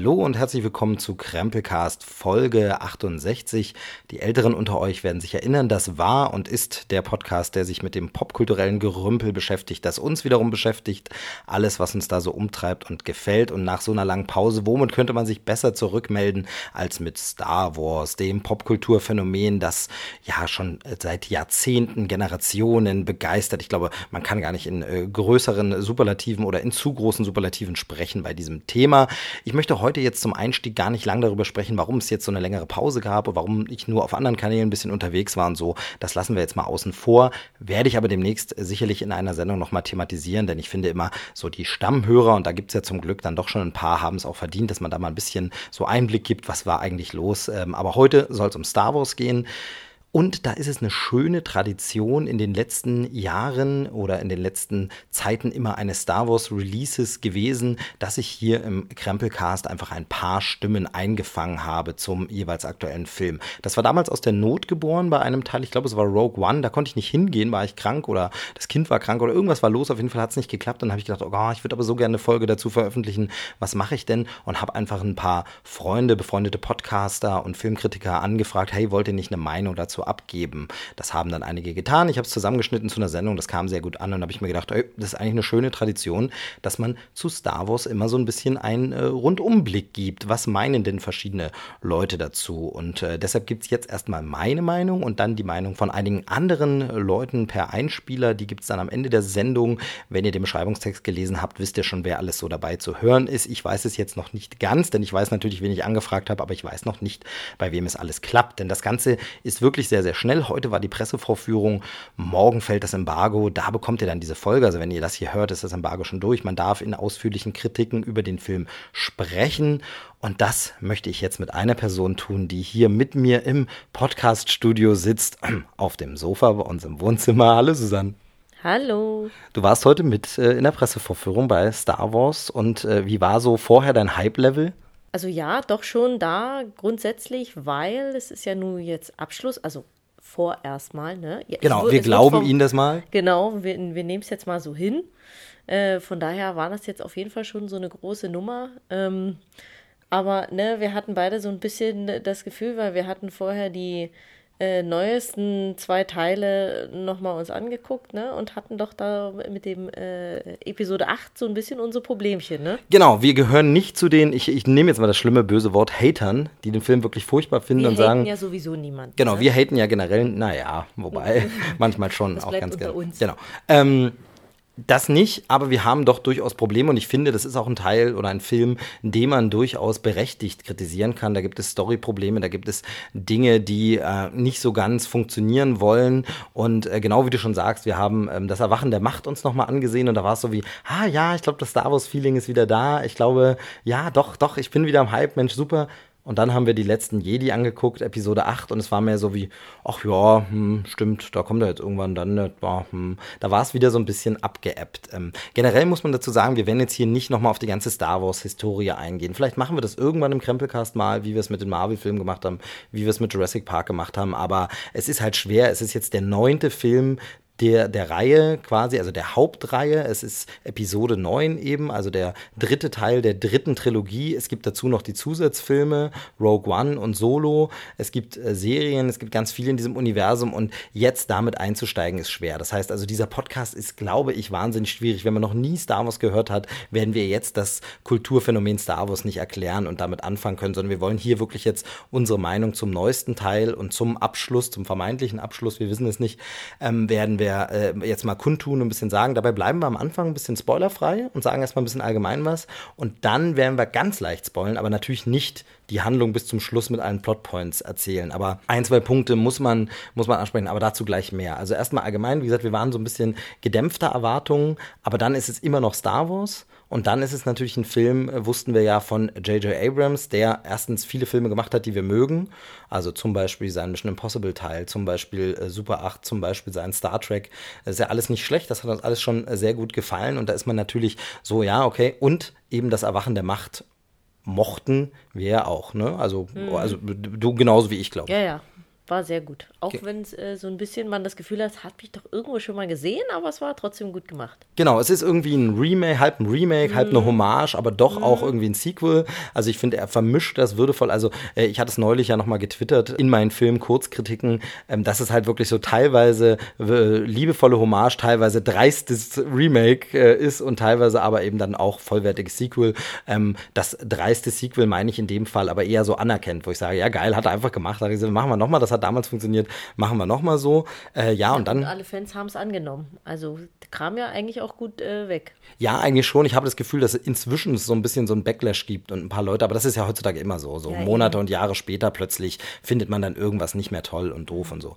Hallo und herzlich willkommen zu Krempelcast Folge 68. Die Älteren unter euch werden sich erinnern, das war und ist der Podcast, der sich mit dem popkulturellen Gerümpel beschäftigt, das uns wiederum beschäftigt, alles, was uns da so umtreibt und gefällt. Und nach so einer langen Pause, womit könnte man sich besser zurückmelden als mit Star Wars, dem Popkulturphänomen, das ja schon seit Jahrzehnten, Generationen begeistert. Ich glaube, man kann gar nicht in äh, größeren Superlativen oder in zu großen Superlativen sprechen bei diesem Thema. Ich möchte heute jetzt zum Einstieg gar nicht lang darüber sprechen, warum es jetzt so eine längere Pause gab und warum ich nur auf anderen Kanälen ein bisschen unterwegs war und so. Das lassen wir jetzt mal außen vor. Werde ich aber demnächst sicherlich in einer Sendung nochmal thematisieren, denn ich finde immer so die Stammhörer, und da gibt es ja zum Glück dann doch schon ein paar, haben es auch verdient, dass man da mal ein bisschen so Einblick gibt, was war eigentlich los. Ähm, aber heute soll es um Star Wars gehen. Und da ist es eine schöne Tradition in den letzten Jahren oder in den letzten Zeiten immer eine Star Wars Releases gewesen, dass ich hier im Krempelcast einfach ein paar Stimmen eingefangen habe zum jeweils aktuellen Film. Das war damals aus der Not geboren bei einem Teil, ich glaube es war Rogue One, da konnte ich nicht hingehen, war ich krank oder das Kind war krank oder irgendwas war los, auf jeden Fall hat es nicht geklappt. Dann habe ich gedacht, oh, ich würde aber so gerne eine Folge dazu veröffentlichen, was mache ich denn? Und habe einfach ein paar Freunde, befreundete Podcaster und Filmkritiker angefragt, hey, wollt ihr nicht eine Meinung dazu dazu abgeben. Das haben dann einige getan. Ich habe es zusammengeschnitten zu einer Sendung, das kam sehr gut an und habe ich mir gedacht, ey, das ist eigentlich eine schöne Tradition, dass man zu Star Wars immer so ein bisschen einen äh, Rundumblick gibt. Was meinen denn verschiedene Leute dazu? Und äh, deshalb gibt es jetzt erstmal meine Meinung und dann die Meinung von einigen anderen Leuten per Einspieler. Die gibt es dann am Ende der Sendung. Wenn ihr den Beschreibungstext gelesen habt, wisst ihr schon, wer alles so dabei zu hören ist. Ich weiß es jetzt noch nicht ganz, denn ich weiß natürlich, wen ich angefragt habe, aber ich weiß noch nicht, bei wem es alles klappt. Denn das Ganze ist wirklich sehr, sehr schnell. Heute war die Pressevorführung, morgen fällt das Embargo, da bekommt ihr dann diese Folge. Also wenn ihr das hier hört, ist das Embargo schon durch. Man darf in ausführlichen Kritiken über den Film sprechen. Und das möchte ich jetzt mit einer Person tun, die hier mit mir im Podcast-Studio sitzt, auf dem Sofa bei uns im Wohnzimmer. Hallo Susanne. Hallo. Du warst heute mit äh, in der Pressevorführung bei Star Wars und äh, wie war so vorher dein Hype-Level? Also ja, doch schon da grundsätzlich, weil es ist ja nun jetzt Abschluss, also vorerst mal, ne? Ja, genau, wir glauben vom, Ihnen das mal. Genau, wir, wir nehmen es jetzt mal so hin. Äh, von daher war das jetzt auf jeden Fall schon so eine große Nummer. Ähm, aber ne, wir hatten beide so ein bisschen das Gefühl, weil wir hatten vorher die äh, neuesten zwei Teile nochmal uns angeguckt, ne? Und hatten doch da mit dem äh, Episode 8 so ein bisschen unsere Problemchen, ne? Genau, wir gehören nicht zu den, ich, ich nehme jetzt mal das schlimme böse Wort Hatern, die den Film wirklich furchtbar finden wir und sagen. Wir haten ja sowieso niemand. Genau, ne? wir haten ja generell, naja, wobei manchmal schon das auch ganz gerne. Genau. Ähm, das nicht, aber wir haben doch durchaus Probleme und ich finde, das ist auch ein Teil oder ein Film, den man durchaus berechtigt kritisieren kann. Da gibt es Storyprobleme, da gibt es Dinge, die äh, nicht so ganz funktionieren wollen und äh, genau wie du schon sagst, wir haben ähm, das Erwachen der Macht uns nochmal angesehen und da war es so wie, ah ja, ich glaube, das Star Wars Feeling ist wieder da. Ich glaube, ja, doch, doch, ich bin wieder am Hype, Mensch, super. Und dann haben wir die letzten Jedi angeguckt, Episode 8, und es war mehr so wie, ach ja, hm, stimmt, da kommt er jetzt irgendwann dann. Ne, war, hm. Da war es wieder so ein bisschen abgeappt. Ähm, generell muss man dazu sagen, wir werden jetzt hier nicht nochmal auf die ganze Star Wars-Historie eingehen. Vielleicht machen wir das irgendwann im Krempelcast mal, wie wir es mit den Marvel-Filmen gemacht haben, wie wir es mit Jurassic Park gemacht haben. Aber es ist halt schwer. Es ist jetzt der neunte Film, der, der Reihe quasi, also der Hauptreihe. Es ist Episode 9 eben, also der dritte Teil der dritten Trilogie. Es gibt dazu noch die Zusatzfilme, Rogue One und Solo. Es gibt äh, Serien, es gibt ganz viel in diesem Universum und jetzt damit einzusteigen ist schwer. Das heißt also, dieser Podcast ist, glaube ich, wahnsinnig schwierig. Wenn man noch nie Star Wars gehört hat, werden wir jetzt das Kulturphänomen Star Wars nicht erklären und damit anfangen können, sondern wir wollen hier wirklich jetzt unsere Meinung zum neuesten Teil und zum Abschluss, zum vermeintlichen Abschluss, wir wissen es nicht, ähm, werden wir wir äh, jetzt mal kundtun und ein bisschen sagen. Dabei bleiben wir am Anfang ein bisschen spoilerfrei und sagen erstmal ein bisschen allgemein was. Und dann werden wir ganz leicht spoilern, aber natürlich nicht die Handlung bis zum Schluss mit allen Plotpoints erzählen. Aber ein, zwei Punkte muss man, muss man ansprechen, aber dazu gleich mehr. Also erstmal allgemein, wie gesagt, wir waren so ein bisschen gedämpfter Erwartungen, aber dann ist es immer noch Star Wars. Und dann ist es natürlich ein Film, äh, wussten wir ja von J.J. Abrams, der erstens viele Filme gemacht hat, die wir mögen. Also zum Beispiel sein Mission Impossible Teil, zum Beispiel äh, Super 8, zum Beispiel sein Star Trek. Das ist ja alles nicht schlecht, das hat uns alles schon äh, sehr gut gefallen. Und da ist man natürlich so, ja, okay. Und eben das Erwachen der Macht mochten wir ja auch, ne? Also, mhm. also du genauso wie ich, glaube Ja, ja. War sehr gut. Auch okay. wenn es äh, so ein bisschen man das Gefühl hat, hat mich doch irgendwo schon mal gesehen, aber es war trotzdem gut gemacht. Genau, es ist irgendwie ein Remake, halb ein Remake, mhm. halb eine Hommage, aber doch mhm. auch irgendwie ein Sequel. Also ich finde, er vermischt das würdevoll. Also äh, ich hatte es neulich ja nochmal getwittert in meinen Film Kurzkritiken, ähm, dass es halt wirklich so teilweise äh, liebevolle Hommage, teilweise dreistes Remake äh, ist und teilweise aber eben dann auch vollwertiges Sequel. Ähm, das dreiste Sequel meine ich in dem Fall aber eher so anerkennt, wo ich sage, ja geil, hat er einfach gemacht. Da hat gesagt, machen wir nochmal, das hat damals funktioniert, machen wir nochmal so. Äh, ja, und dann. Und alle Fans haben es angenommen. Also kam ja eigentlich auch gut äh, weg. Ja, eigentlich schon. Ich habe das Gefühl, dass inzwischen es so ein bisschen so ein Backlash gibt und ein paar Leute, aber das ist ja heutzutage immer so. So ja, Monate eben. und Jahre später plötzlich findet man dann irgendwas nicht mehr toll und doof und so.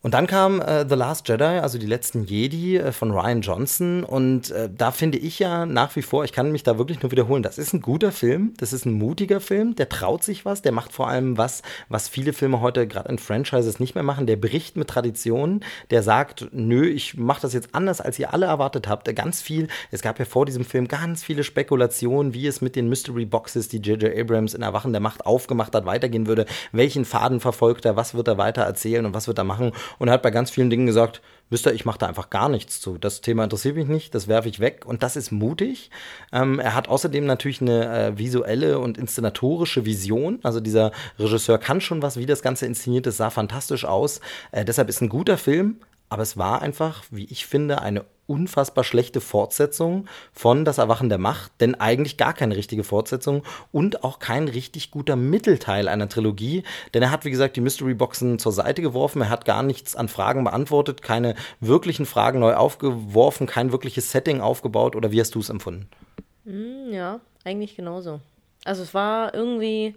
Und dann kam äh, The Last Jedi, also die letzten Jedi äh, von Ryan Johnson. Und äh, da finde ich ja nach wie vor, ich kann mich da wirklich nur wiederholen, das ist ein guter Film, das ist ein mutiger Film, der traut sich was, der macht vor allem was, was viele Filme heute gerade in Franchises nicht mehr machen. Der bricht mit Traditionen, der sagt, nö, ich mache das jetzt anders, als ihr alle erwartet habt. Ganz viel, es gab ja vor diesem Film ganz viele Spekulationen, wie es mit den Mystery Boxes, die J.J. Abrams in Erwachen der Macht aufgemacht hat, weitergehen würde. Welchen Faden verfolgt er, was wird er weiter erzählen und was wird er machen? Und hat bei ganz vielen Dingen gesagt, wisst ihr, ich mache da einfach gar nichts zu. Das Thema interessiert mich nicht, das werfe ich weg und das ist mutig. Ähm, er hat außerdem natürlich eine äh, visuelle und inszenatorische Vision. Also dieser Regisseur kann schon was, wie das Ganze inszeniert ist, sah fantastisch aus. Äh, deshalb ist ein guter Film, aber es war einfach, wie ich finde, eine unfassbar schlechte Fortsetzung von Das Erwachen der Macht, denn eigentlich gar keine richtige Fortsetzung und auch kein richtig guter Mittelteil einer Trilogie, denn er hat, wie gesagt, die Mystery Boxen zur Seite geworfen, er hat gar nichts an Fragen beantwortet, keine wirklichen Fragen neu aufgeworfen, kein wirkliches Setting aufgebaut oder wie hast du es empfunden? Hm, ja, eigentlich genauso. Also es war irgendwie,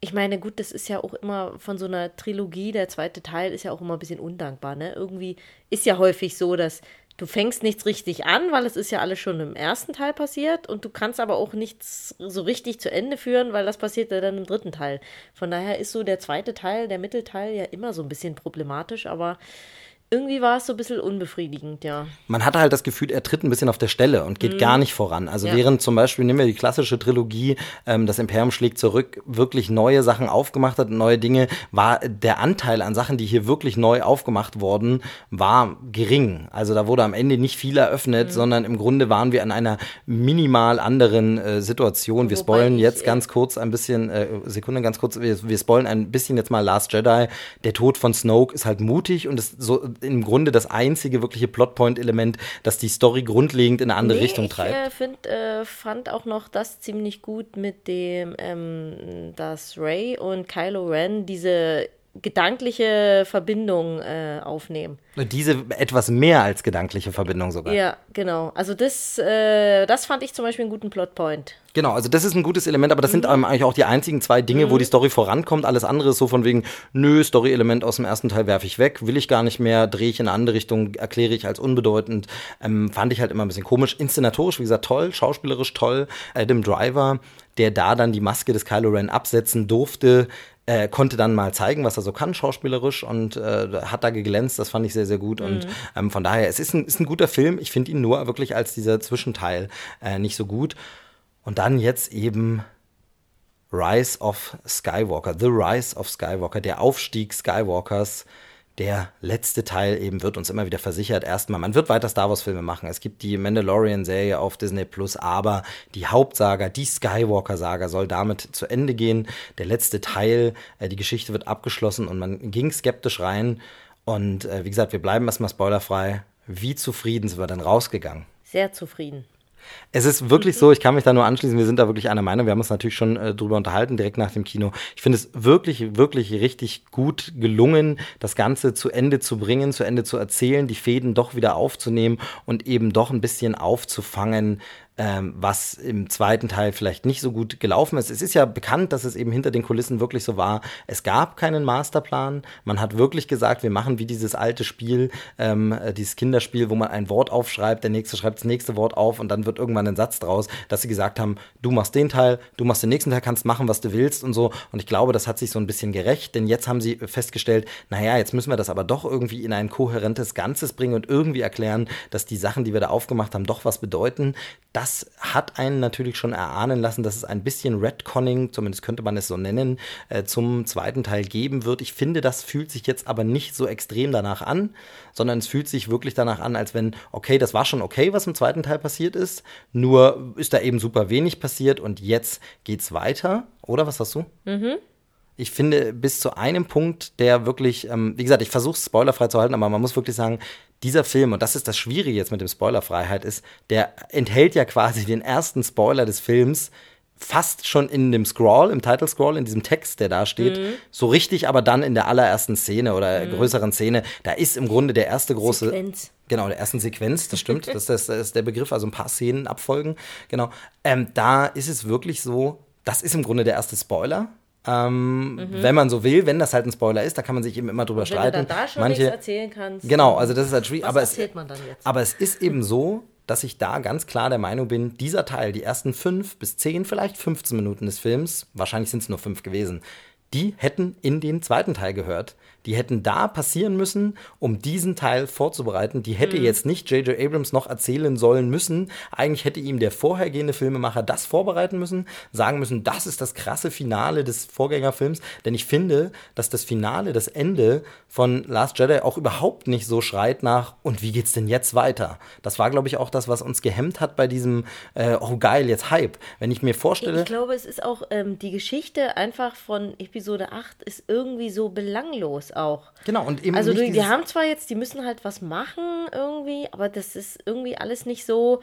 ich meine, gut, das ist ja auch immer von so einer Trilogie, der zweite Teil ist ja auch immer ein bisschen undankbar, ne? Irgendwie ist ja häufig so, dass du fängst nichts richtig an, weil es ist ja alles schon im ersten Teil passiert und du kannst aber auch nichts so richtig zu Ende führen, weil das passiert ja dann im dritten Teil. Von daher ist so der zweite Teil, der Mittelteil ja immer so ein bisschen problematisch, aber irgendwie war es so ein bisschen unbefriedigend, ja. Man hatte halt das Gefühl, er tritt ein bisschen auf der Stelle und geht mhm. gar nicht voran. Also ja. während zum Beispiel, nehmen wir die klassische Trilogie, ähm, das Imperium schlägt zurück, wirklich neue Sachen aufgemacht hat, neue Dinge, war der Anteil an Sachen, die hier wirklich neu aufgemacht wurden, war gering. Also da wurde am Ende nicht viel eröffnet, mhm. sondern im Grunde waren wir in einer minimal anderen äh, Situation. Wir Wobei spoilen jetzt ganz kurz ein bisschen, äh, Sekunde ganz kurz, wir, wir spoilen ein bisschen jetzt mal Last Jedi. Der Tod von Snoke ist halt mutig und ist so im Grunde das einzige wirkliche Plotpoint-Element, das die Story grundlegend in eine andere nee, Richtung treibt. Ich äh, find, äh, fand auch noch das ziemlich gut mit dem, ähm, dass Ray und Kylo Ren diese gedankliche Verbindung äh, aufnehmen. Diese etwas mehr als gedankliche Verbindung sogar. Ja, genau. Also das, äh, das fand ich zum Beispiel einen guten Plotpoint. Genau, also das ist ein gutes Element, aber das mhm. sind eigentlich auch die einzigen zwei Dinge, mhm. wo die Story vorankommt. Alles andere ist so von wegen, nö, Story-Element aus dem ersten Teil werfe ich weg, will ich gar nicht mehr, drehe ich in eine andere Richtung, erkläre ich als unbedeutend. Ähm, fand ich halt immer ein bisschen komisch. Inszenatorisch, wie gesagt, toll, schauspielerisch toll. Adam Driver, der da dann die Maske des Kylo Ren absetzen durfte, äh, konnte dann mal zeigen, was er so kann, schauspielerisch und äh, hat da geglänzt. Das fand ich sehr, sehr gut. Mhm. Und ähm, von daher, es ist ein, ist ein guter Film. Ich finde ihn nur wirklich als dieser Zwischenteil äh, nicht so gut. Und dann jetzt eben Rise of Skywalker, The Rise of Skywalker, der Aufstieg Skywalkers der letzte Teil eben wird uns immer wieder versichert. Erstmal, man wird weiter Star Wars Filme machen. Es gibt die Mandalorian-Serie auf Disney Plus, aber die Hauptsaga, die Skywalker-Saga soll damit zu Ende gehen. Der letzte Teil, äh, die Geschichte wird abgeschlossen und man ging skeptisch rein. Und äh, wie gesagt, wir bleiben erstmal spoilerfrei. Wie zufrieden sind wir denn rausgegangen? Sehr zufrieden. Es ist wirklich so, ich kann mich da nur anschließen, wir sind da wirklich einer Meinung. Wir haben uns natürlich schon äh, drüber unterhalten, direkt nach dem Kino. Ich finde es wirklich, wirklich richtig gut gelungen, das Ganze zu Ende zu bringen, zu Ende zu erzählen, die Fäden doch wieder aufzunehmen und eben doch ein bisschen aufzufangen, ähm, was im zweiten Teil vielleicht nicht so gut gelaufen ist. Es ist ja bekannt, dass es eben hinter den Kulissen wirklich so war. Es gab keinen Masterplan. Man hat wirklich gesagt, wir machen wie dieses alte Spiel, ähm, äh, dieses Kinderspiel, wo man ein Wort aufschreibt, der nächste schreibt das nächste Wort auf und dann wird irgendwann ein Satz draus, dass sie gesagt haben, du machst den Teil, du machst den nächsten Teil, kannst machen, was du willst und so. Und ich glaube, das hat sich so ein bisschen gerecht, denn jetzt haben sie festgestellt, naja, jetzt müssen wir das aber doch irgendwie in ein kohärentes Ganzes bringen und irgendwie erklären, dass die Sachen, die wir da aufgemacht haben, doch was bedeuten. Das das hat einen natürlich schon erahnen lassen, dass es ein bisschen Redconning, zumindest könnte man es so nennen, äh, zum zweiten Teil geben wird. Ich finde, das fühlt sich jetzt aber nicht so extrem danach an, sondern es fühlt sich wirklich danach an, als wenn, okay, das war schon okay, was im zweiten Teil passiert ist, nur ist da eben super wenig passiert und jetzt geht's weiter. Oder was hast du? Mhm ich finde, bis zu einem Punkt, der wirklich, ähm, wie gesagt, ich versuche es spoilerfrei zu halten, aber man muss wirklich sagen, dieser Film, und das ist das Schwierige jetzt mit dem Spoilerfreiheit, ist, der enthält ja quasi den ersten Spoiler des Films fast schon in dem Scroll, im Title Scroll, in diesem Text, der da steht, mhm. so richtig, aber dann in der allerersten Szene oder mhm. größeren Szene, da ist im Grunde der erste große. Sequenz. Genau, der ersten Sequenz, das stimmt, das, das, das, ist der Begriff, also ein paar Szenen abfolgen, genau. Ähm, da ist es wirklich so, das ist im Grunde der erste Spoiler. Ähm, mhm. Wenn man so will, wenn das halt ein Spoiler ist, da kann man sich eben immer drüber streiten. Wenn du dann da schon Manche, nichts erzählen kannst. Genau, also das ist halt schwierig. aber, es, aber es ist eben so, dass ich da ganz klar der Meinung bin, dieser Teil, die ersten fünf bis zehn, vielleicht 15 Minuten des Films, wahrscheinlich sind es nur fünf gewesen, die hätten in den zweiten Teil gehört die hätten da passieren müssen, um diesen Teil vorzubereiten. Die hätte mhm. jetzt nicht J.J. Abrams noch erzählen sollen müssen. Eigentlich hätte ihm der vorhergehende Filmemacher das vorbereiten müssen, sagen müssen, das ist das krasse Finale des Vorgängerfilms. Denn ich finde, dass das Finale, das Ende von Last Jedi auch überhaupt nicht so schreit nach, und wie geht's denn jetzt weiter? Das war, glaube ich, auch das, was uns gehemmt hat bei diesem, äh, oh geil, jetzt Hype. Wenn ich mir vorstelle. Ich glaube, es ist auch ähm, die Geschichte einfach von Episode 8 ist irgendwie so belanglos auch. Genau, und eben. Also, die, die haben zwar jetzt, die müssen halt was machen irgendwie, aber das ist irgendwie alles nicht so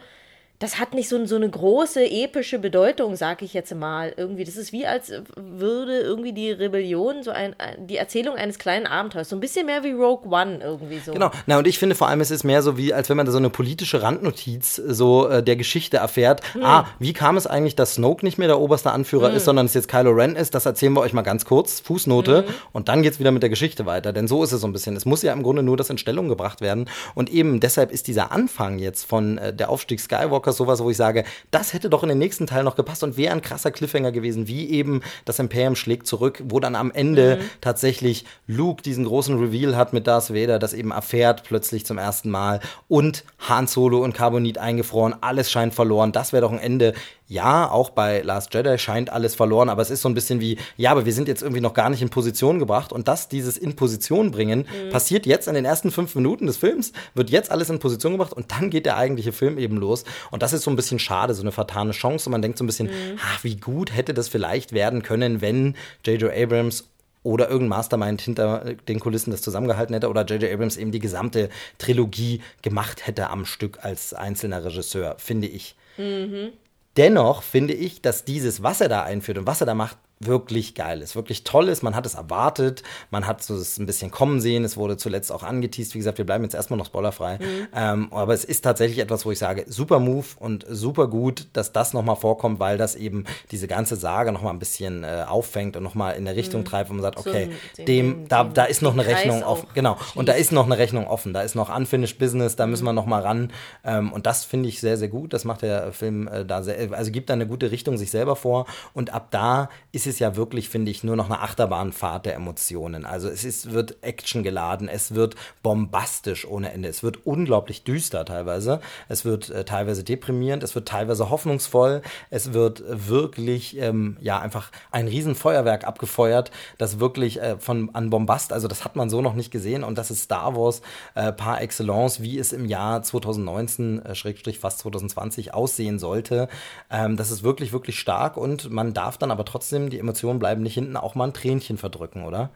das hat nicht so, so eine große epische Bedeutung, sag ich jetzt mal. Irgendwie, das ist wie als würde irgendwie die Rebellion so ein, die Erzählung eines kleinen Abenteuers, so ein bisschen mehr wie Rogue One irgendwie so. Genau, na und ich finde vor allem, es ist mehr so wie, als wenn man da so eine politische Randnotiz so äh, der Geschichte erfährt. Hm. Ah, wie kam es eigentlich, dass Snoke nicht mehr der oberste Anführer hm. ist, sondern es jetzt Kylo Ren ist? Das erzählen wir euch mal ganz kurz, Fußnote, hm. und dann geht's wieder mit der Geschichte weiter. Denn so ist es so ein bisschen. Es muss ja im Grunde nur das in Stellung gebracht werden. Und eben deshalb ist dieser Anfang jetzt von äh, der Aufstieg Skywalker Skywalker sowas, wo ich sage, das hätte doch in den nächsten Teil noch gepasst und wäre ein krasser Cliffhanger gewesen, wie eben das Imperium schlägt zurück, wo dann am Ende mhm. tatsächlich Luke diesen großen Reveal hat mit Darth Vader, das eben erfährt plötzlich zum ersten Mal und Han Solo und Carbonit eingefroren, alles scheint verloren. Das wäre doch ein Ende ja, auch bei Last Jedi scheint alles verloren, aber es ist so ein bisschen wie, ja, aber wir sind jetzt irgendwie noch gar nicht in Position gebracht und das, dieses in Position bringen, mhm. passiert jetzt in den ersten fünf Minuten des Films, wird jetzt alles in Position gebracht und dann geht der eigentliche Film eben los und das ist so ein bisschen schade, so eine vertane Chance und man denkt so ein bisschen, mhm. ach, wie gut hätte das vielleicht werden können, wenn J.J. Abrams oder irgendein Mastermind hinter den Kulissen das zusammengehalten hätte oder J.J. Abrams eben die gesamte Trilogie gemacht hätte am Stück als einzelner Regisseur, finde ich. Mhm. Dennoch finde ich, dass dieses, was er da einführt und was er da macht, wirklich geil ist, wirklich toll ist. Man hat es erwartet, man hat so es ein bisschen kommen sehen. Es wurde zuletzt auch angeteased. Wie gesagt, wir bleiben jetzt erstmal noch spoilerfrei. Mhm. Ähm, aber es ist tatsächlich etwas, wo ich sage, super Move und super gut, dass das nochmal vorkommt, weil das eben diese ganze Sage nochmal ein bisschen äh, auffängt und nochmal in der Richtung mhm. treibt, wo man sagt, okay, so, dem, dem, da, da ist noch eine Rechnung offen. Genau. Schließt. Und da ist noch eine Rechnung offen. Da ist noch Unfinished Business, da müssen wir nochmal ran. Ähm, und das finde ich sehr, sehr gut. Das macht der Film äh, da sehr, also gibt da eine gute Richtung sich selber vor. Und ab da ist es ja wirklich, finde ich, nur noch eine Achterbahnfahrt der Emotionen. Also es ist, wird Action geladen, es wird bombastisch ohne Ende, es wird unglaublich düster teilweise, es wird äh, teilweise deprimierend, es wird teilweise hoffnungsvoll, es wird wirklich, ähm, ja, einfach ein Riesenfeuerwerk abgefeuert, das wirklich äh, von, an Bombast, also das hat man so noch nicht gesehen und das ist Star Wars äh, par excellence, wie es im Jahr 2019, äh, Schrägstrich fast 2020 aussehen sollte. Ähm, das ist wirklich, wirklich stark und man darf dann aber trotzdem die Emotionen bleiben nicht hinten auch mal ein Tränchen verdrücken, oder?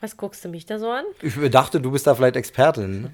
Was guckst du mich da so an? Ich dachte, du bist da vielleicht Expertin.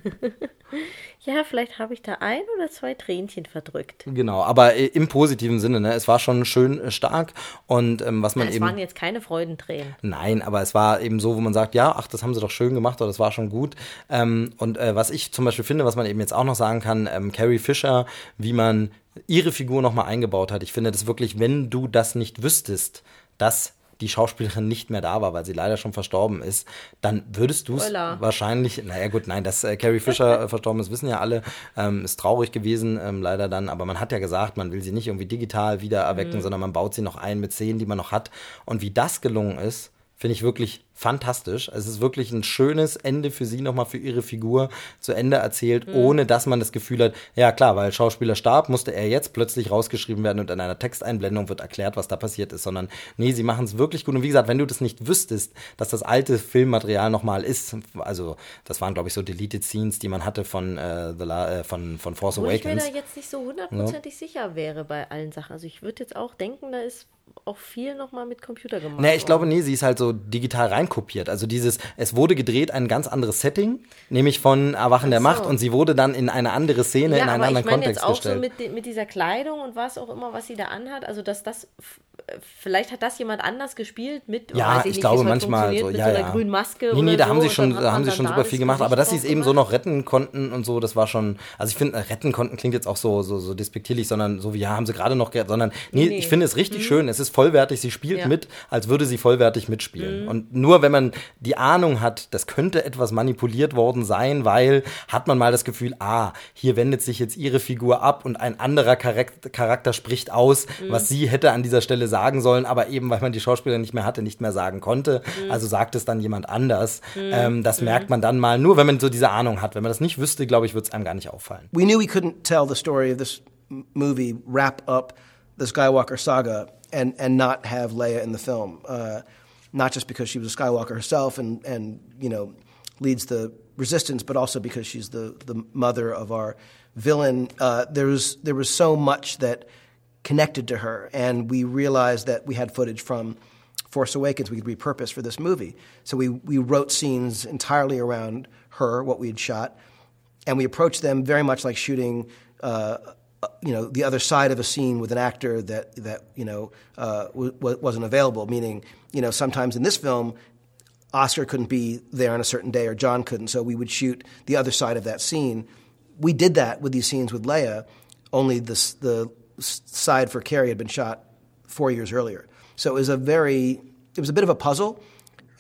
ja, vielleicht habe ich da ein oder zwei Tränchen verdrückt. Genau, aber im positiven Sinne. Ne? Es war schon schön äh, stark und ähm, was man es eben. Es waren jetzt keine Freudentränen. Nein, aber es war eben so, wo man sagt, ja, ach, das haben sie doch schön gemacht oder das war schon gut. Ähm, und äh, was ich zum Beispiel finde, was man eben jetzt auch noch sagen kann, ähm, Carrie Fisher, wie man ihre Figur nochmal eingebaut hat. Ich finde das wirklich, wenn du das nicht wüsstest, dass die Schauspielerin nicht mehr da war, weil sie leider schon verstorben ist, dann würdest du es wahrscheinlich, naja gut, nein, dass äh, Carrie Fisher äh, verstorben ist, wissen ja alle, ähm, ist traurig gewesen, ähm, leider dann, aber man hat ja gesagt, man will sie nicht irgendwie digital wieder erwecken, mhm. sondern man baut sie noch ein mit Szenen, die man noch hat. Und wie das gelungen ist, finde ich wirklich fantastisch. Es ist wirklich ein schönes Ende für sie nochmal für ihre Figur zu Ende erzählt, mhm. ohne dass man das Gefühl hat, ja klar, weil Schauspieler starb, musste er jetzt plötzlich rausgeschrieben werden und in einer Texteinblendung wird erklärt, was da passiert ist, sondern nee, sie machen es wirklich gut. Und wie gesagt, wenn du das nicht wüsstest, dass das alte Filmmaterial nochmal ist, also das waren glaube ich so Deleted Scenes, die man hatte von, äh, The La äh, von, von Force Wo Awakens. ich mir da jetzt nicht so hundertprozentig ja. sicher wäre bei allen Sachen. Also ich würde jetzt auch denken, da ist auch viel nochmal mit Computer gemacht. Nee, ich glaube, nee, sie ist halt so digital reinkopiert. Also dieses, es wurde gedreht, ein ganz anderes Setting, nämlich von Erwachen so. der Macht und sie wurde dann in eine andere Szene, ja, in einen anderen ich mein Kontext jetzt auch gestellt. So mit, mit dieser Kleidung und was auch immer, was sie da anhat, also dass das vielleicht hat das jemand anders gespielt mit ja ich, ich glaube manchmal so ja so ja grünen Maske nee, nee da so, haben sie schon da haben sie schon super viel gemacht aber dass sie es eben so noch retten konnten und so das war schon also ich finde retten konnten klingt jetzt auch so so, so despektierlich sondern so wie ja haben sie gerade noch sondern nee, nee. ich finde es richtig mhm. schön es ist vollwertig sie spielt ja. mit als würde sie vollwertig mitspielen mhm. und nur wenn man die Ahnung hat das könnte etwas manipuliert worden sein weil hat man mal das Gefühl ah hier wendet sich jetzt ihre Figur ab und ein anderer Charakter, Charakter spricht aus mhm. was sie hätte an dieser Stelle sagen sollen, aber eben, weil man die Schauspieler nicht mehr hatte, nicht mehr sagen konnte. Mhm. Also sagt es dann jemand anders. Mhm. Ähm, das mhm. merkt man dann mal nur, wenn man so diese Ahnung hat. Wenn man das nicht wüsste, glaube ich, würde es einem gar nicht auffallen. We knew we couldn't tell the story of this movie, wrap up the Skywalker saga and, and not have Leia in the film. Uh, not just because she was a Skywalker herself and, and you know, leads the resistance, but also because she's the, the mother of our villain. Uh, there, was, there was so much that connected to her. And we realized that we had footage from Force Awakens we could repurpose for this movie. So we, we wrote scenes entirely around her, what we had shot, and we approached them very much like shooting. Uh, you know the other side of a scene with an actor that that you know uh, w- wasn't available. Meaning, you know, sometimes in this film, Oscar couldn't be there on a certain day, or John couldn't, so we would shoot the other side of that scene. We did that with these scenes with Leia. Only the the side for Carrie had been shot four years earlier. So it was a very, it was a bit of a puzzle.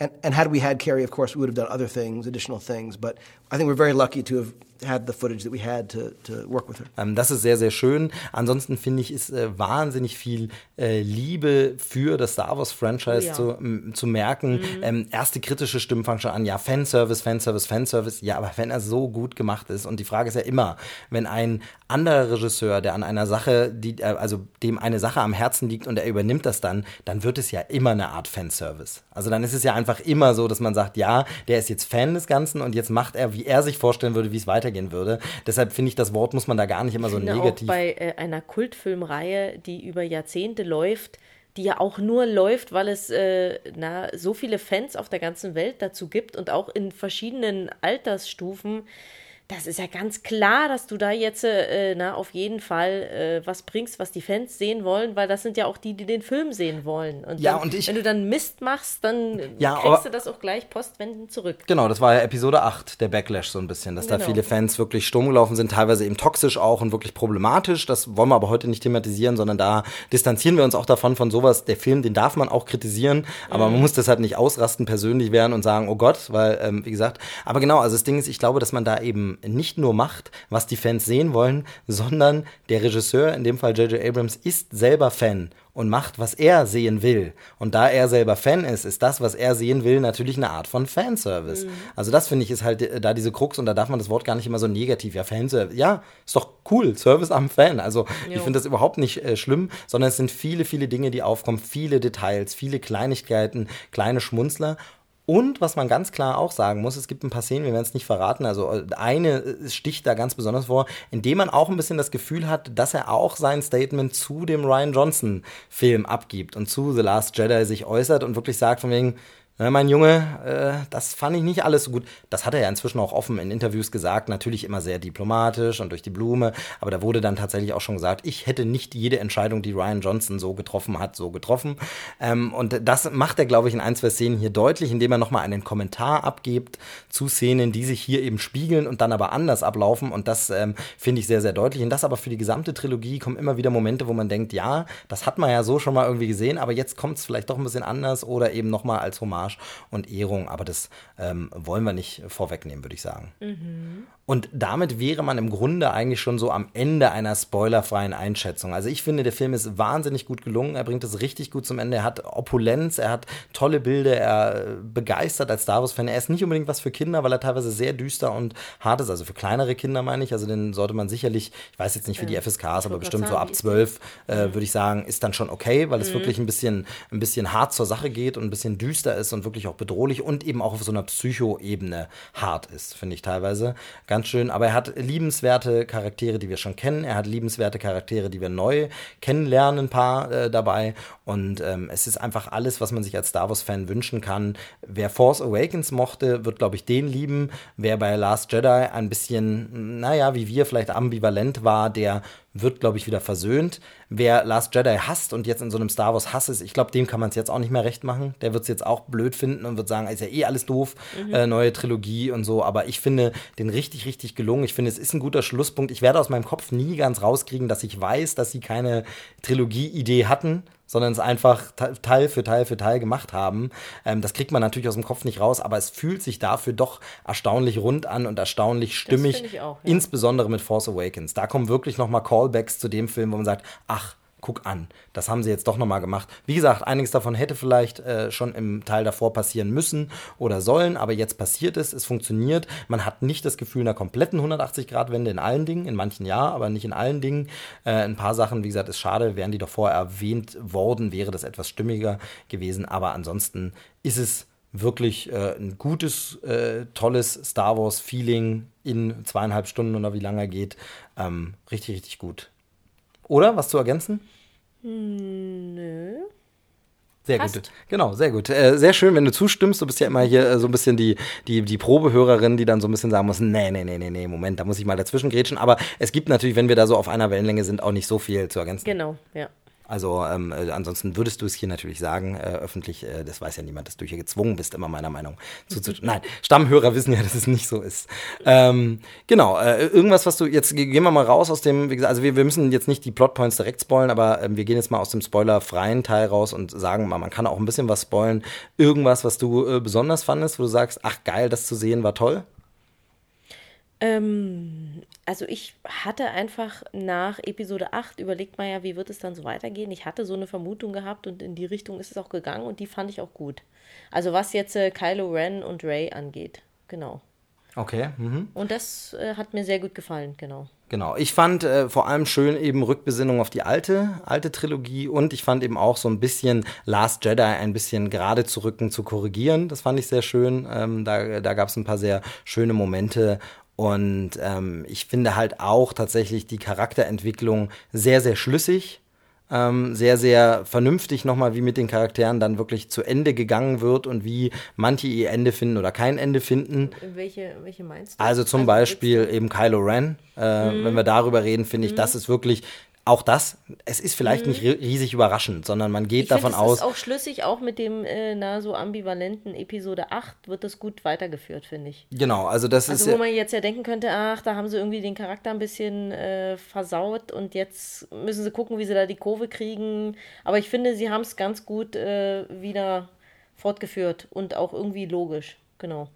And, and had we had Carrie, of course, we would have done other things, additional things. But I think we're very lucky to have had the footage that we had to, to work with her. Ähm, das ist sehr, sehr schön. Ansonsten finde ich, ist äh, wahnsinnig viel äh, Liebe für das Star Wars Franchise ja. zu, zu merken. Mhm. Ähm, erste kritische Stimmen fangen schon an, ja, Fanservice, Fanservice, Fanservice. Ja, aber wenn er so gut gemacht ist und die Frage ist ja immer, wenn ein anderer Regisseur, der an einer Sache, die, äh, also dem eine Sache am Herzen liegt und er übernimmt das dann, dann wird es ja immer eine Art Fanservice. Also dann ist es ja einfach immer so, dass man sagt, ja, der ist jetzt Fan des Ganzen und jetzt macht er, wie er sich vorstellen würde, wie es weitergeht weitergehen würde. Deshalb finde ich, das Wort muss man da gar nicht immer so negativ. Auch bei äh, einer Kultfilmreihe, die über Jahrzehnte läuft, die ja auch nur läuft, weil es äh, na, so viele Fans auf der ganzen Welt dazu gibt und auch in verschiedenen Altersstufen das ist ja ganz klar, dass du da jetzt äh, na, auf jeden Fall äh, was bringst, was die Fans sehen wollen, weil das sind ja auch die, die den Film sehen wollen. Und, ja, dann, und ich, wenn du dann Mist machst, dann ja, kriegst aber, du das auch gleich postwendend zurück. Genau, das war ja Episode 8, der Backlash so ein bisschen, dass genau. da viele Fans wirklich stumm gelaufen sind, teilweise eben toxisch auch und wirklich problematisch. Das wollen wir aber heute nicht thematisieren, sondern da distanzieren wir uns auch davon, von sowas. Der Film, den darf man auch kritisieren, aber mhm. man muss deshalb nicht ausrasten, persönlich werden und sagen, oh Gott, weil, ähm, wie gesagt, aber genau, also das Ding ist, ich glaube, dass man da eben nicht nur macht, was die Fans sehen wollen, sondern der Regisseur, in dem Fall J.J. Abrams, ist selber Fan und macht, was er sehen will. Und da er selber Fan ist, ist das, was er sehen will, natürlich eine Art von Fanservice. Mhm. Also das finde ich ist halt äh, da diese Krux und da darf man das Wort gar nicht immer so negativ. Ja, Fanservice. Ja, ist doch cool. Service am Fan. Also jo. ich finde das überhaupt nicht äh, schlimm, sondern es sind viele, viele Dinge, die aufkommen, viele Details, viele Kleinigkeiten, kleine Schmunzler. Und was man ganz klar auch sagen muss, es gibt ein paar Szenen, wir werden es nicht verraten, also äh, eine äh, sticht da ganz besonders vor, indem man auch ein bisschen das Gefühl hat, dass er auch sein Statement zu dem Ryan Johnson Film abgibt und zu The Last Jedi sich äußert und wirklich sagt von wegen, Ne, mein Junge, äh, das fand ich nicht alles so gut. Das hat er ja inzwischen auch offen in Interviews gesagt, natürlich immer sehr diplomatisch und durch die Blume, aber da wurde dann tatsächlich auch schon gesagt, ich hätte nicht jede Entscheidung, die Ryan Johnson so getroffen hat, so getroffen. Ähm, und das macht er, glaube ich, in ein, zwei Szenen hier deutlich, indem er nochmal einen Kommentar abgibt zu Szenen, die sich hier eben spiegeln und dann aber anders ablaufen. Und das ähm, finde ich sehr, sehr deutlich. Und das aber für die gesamte Trilogie kommen immer wieder Momente, wo man denkt, ja, das hat man ja so schon mal irgendwie gesehen, aber jetzt kommt es vielleicht doch ein bisschen anders oder eben nochmal als Hommage Hommage und Ehrung, aber das ähm, wollen wir nicht vorwegnehmen, würde ich sagen. Und damit wäre man im Grunde eigentlich schon so am Ende einer spoilerfreien Einschätzung. Also ich finde, der Film ist wahnsinnig gut gelungen. Er bringt es richtig gut zum Ende. Er hat Opulenz, er hat tolle Bilder, er begeistert als Star Wars-Fan. Er ist nicht unbedingt was für Kinder, weil er teilweise sehr düster und hart ist. Also für kleinere Kinder meine ich. Also den sollte man sicherlich, ich weiß jetzt nicht für die FSKs, aber bestimmt so ab 12 äh, würde ich sagen, ist dann schon okay, weil es wirklich ein bisschen, ein bisschen hart zur Sache geht und ein bisschen düster ist und wirklich auch bedrohlich und eben auch auf so einer Psycho-Ebene hart ist, finde ich teilweise. Ganz schön. Aber er hat liebenswerte Charaktere, die wir schon kennen. Er hat liebenswerte Charaktere, die wir neu kennenlernen, ein paar äh, dabei. Und ähm, es ist einfach alles, was man sich als Star Wars-Fan wünschen kann. Wer Force Awakens mochte, wird, glaube ich, den lieben. Wer bei Last Jedi ein bisschen, naja, wie wir vielleicht ambivalent war, der wird, glaube ich, wieder versöhnt. Wer Last Jedi hasst und jetzt in so einem Star Wars Hass ist, ich glaube, dem kann man es jetzt auch nicht mehr recht machen. Der wird es jetzt auch blöd finden und wird sagen, ist ja eh alles doof, äh, neue Trilogie und so. Aber ich finde den richtig, richtig gelungen. Ich finde, es ist ein guter Schlusspunkt. Ich werde aus meinem Kopf nie ganz rauskriegen, dass ich weiß, dass sie keine Trilogie-Idee hatten sondern es einfach Teil für Teil für Teil gemacht haben. Ähm, das kriegt man natürlich aus dem Kopf nicht raus, aber es fühlt sich dafür doch erstaunlich rund an und erstaunlich stimmig, finde ich auch, ja. insbesondere mit Force Awakens. Da kommen wirklich noch mal Callbacks zu dem Film, wo man sagt, ach, guck an, das haben sie jetzt doch noch mal gemacht. Wie gesagt, einiges davon hätte vielleicht äh, schon im Teil davor passieren müssen oder sollen, aber jetzt passiert es, es funktioniert. Man hat nicht das Gefühl einer kompletten 180-Grad-Wende in allen Dingen, in manchen ja, aber nicht in allen Dingen. Äh, ein paar Sachen, wie gesagt, ist schade, wären die doch vorher erwähnt worden, wäre das etwas stimmiger gewesen, aber ansonsten ist es wirklich äh, ein gutes, äh, tolles Star Wars-Feeling in zweieinhalb Stunden oder wie lange er geht. Ähm, richtig, richtig gut. Oder? Was zu ergänzen? Nö. Sehr Passt. gut. Genau, sehr gut. Äh, sehr schön, wenn du zustimmst. Du bist ja immer hier äh, so ein bisschen die, die, die Probehörerin, die dann so ein bisschen sagen muss, nee, nee, nee, nee, nee, Moment, da muss ich mal dazwischen grätschen. Aber es gibt natürlich, wenn wir da so auf einer Wellenlänge sind, auch nicht so viel zu ergänzen. Genau, ja. Also ähm, äh, ansonsten würdest du es hier natürlich sagen, äh, öffentlich, äh, das weiß ja niemand, dass du hier gezwungen bist, immer meiner Meinung zu, zu Nein, Stammhörer wissen ja, dass es nicht so ist. Ähm, genau, äh, irgendwas, was du, jetzt ge- gehen wir mal raus aus dem, wie gesagt, also wir, wir müssen jetzt nicht die Plotpoints direkt spoilen, aber ähm, wir gehen jetzt mal aus dem spoilerfreien Teil raus und sagen mal, man kann auch ein bisschen was spoilen. Irgendwas, was du äh, besonders fandest, wo du sagst, ach geil, das zu sehen war toll. Ähm, also ich hatte einfach nach Episode 8 überlegt mal ja, wie wird es dann so weitergehen. Ich hatte so eine Vermutung gehabt und in die Richtung ist es auch gegangen und die fand ich auch gut. Also was jetzt äh, Kylo Ren und Ray angeht. Genau. Okay. Mhm. Und das äh, hat mir sehr gut gefallen, genau. Genau, ich fand äh, vor allem schön eben Rückbesinnung auf die alte, alte Trilogie und ich fand eben auch so ein bisschen Last Jedi ein bisschen gerade zu rücken, zu korrigieren. Das fand ich sehr schön. Ähm, da da gab es ein paar sehr schöne Momente und ähm, ich finde halt auch tatsächlich die Charakterentwicklung sehr, sehr schlüssig. Ähm, sehr, sehr vernünftig nochmal, wie mit den Charakteren dann wirklich zu Ende gegangen wird und wie manche ihr Ende finden oder kein Ende finden. Welche, welche meinst du? Also zum Beispiel eben Kylo Ren. Äh, Wenn wir darüber reden, finde ich, das ist wirklich auch das. Es ist vielleicht nicht ri- riesig überraschend, sondern man geht ich davon es aus. ist auch schlüssig, auch mit dem äh, na, so ambivalenten Episode 8 wird das gut weitergeführt, finde ich. Genau, also das Also ist. wo man jetzt ja denken könnte, ach, da haben sie irgendwie den Charakter ein bisschen äh, versaut und jetzt müssen sie gucken, wie sie da die Kurve kriegen. Aber ich finde, sie haben es ganz gut äh, wieder fortgeführt und auch irgendwie logisch. Genau.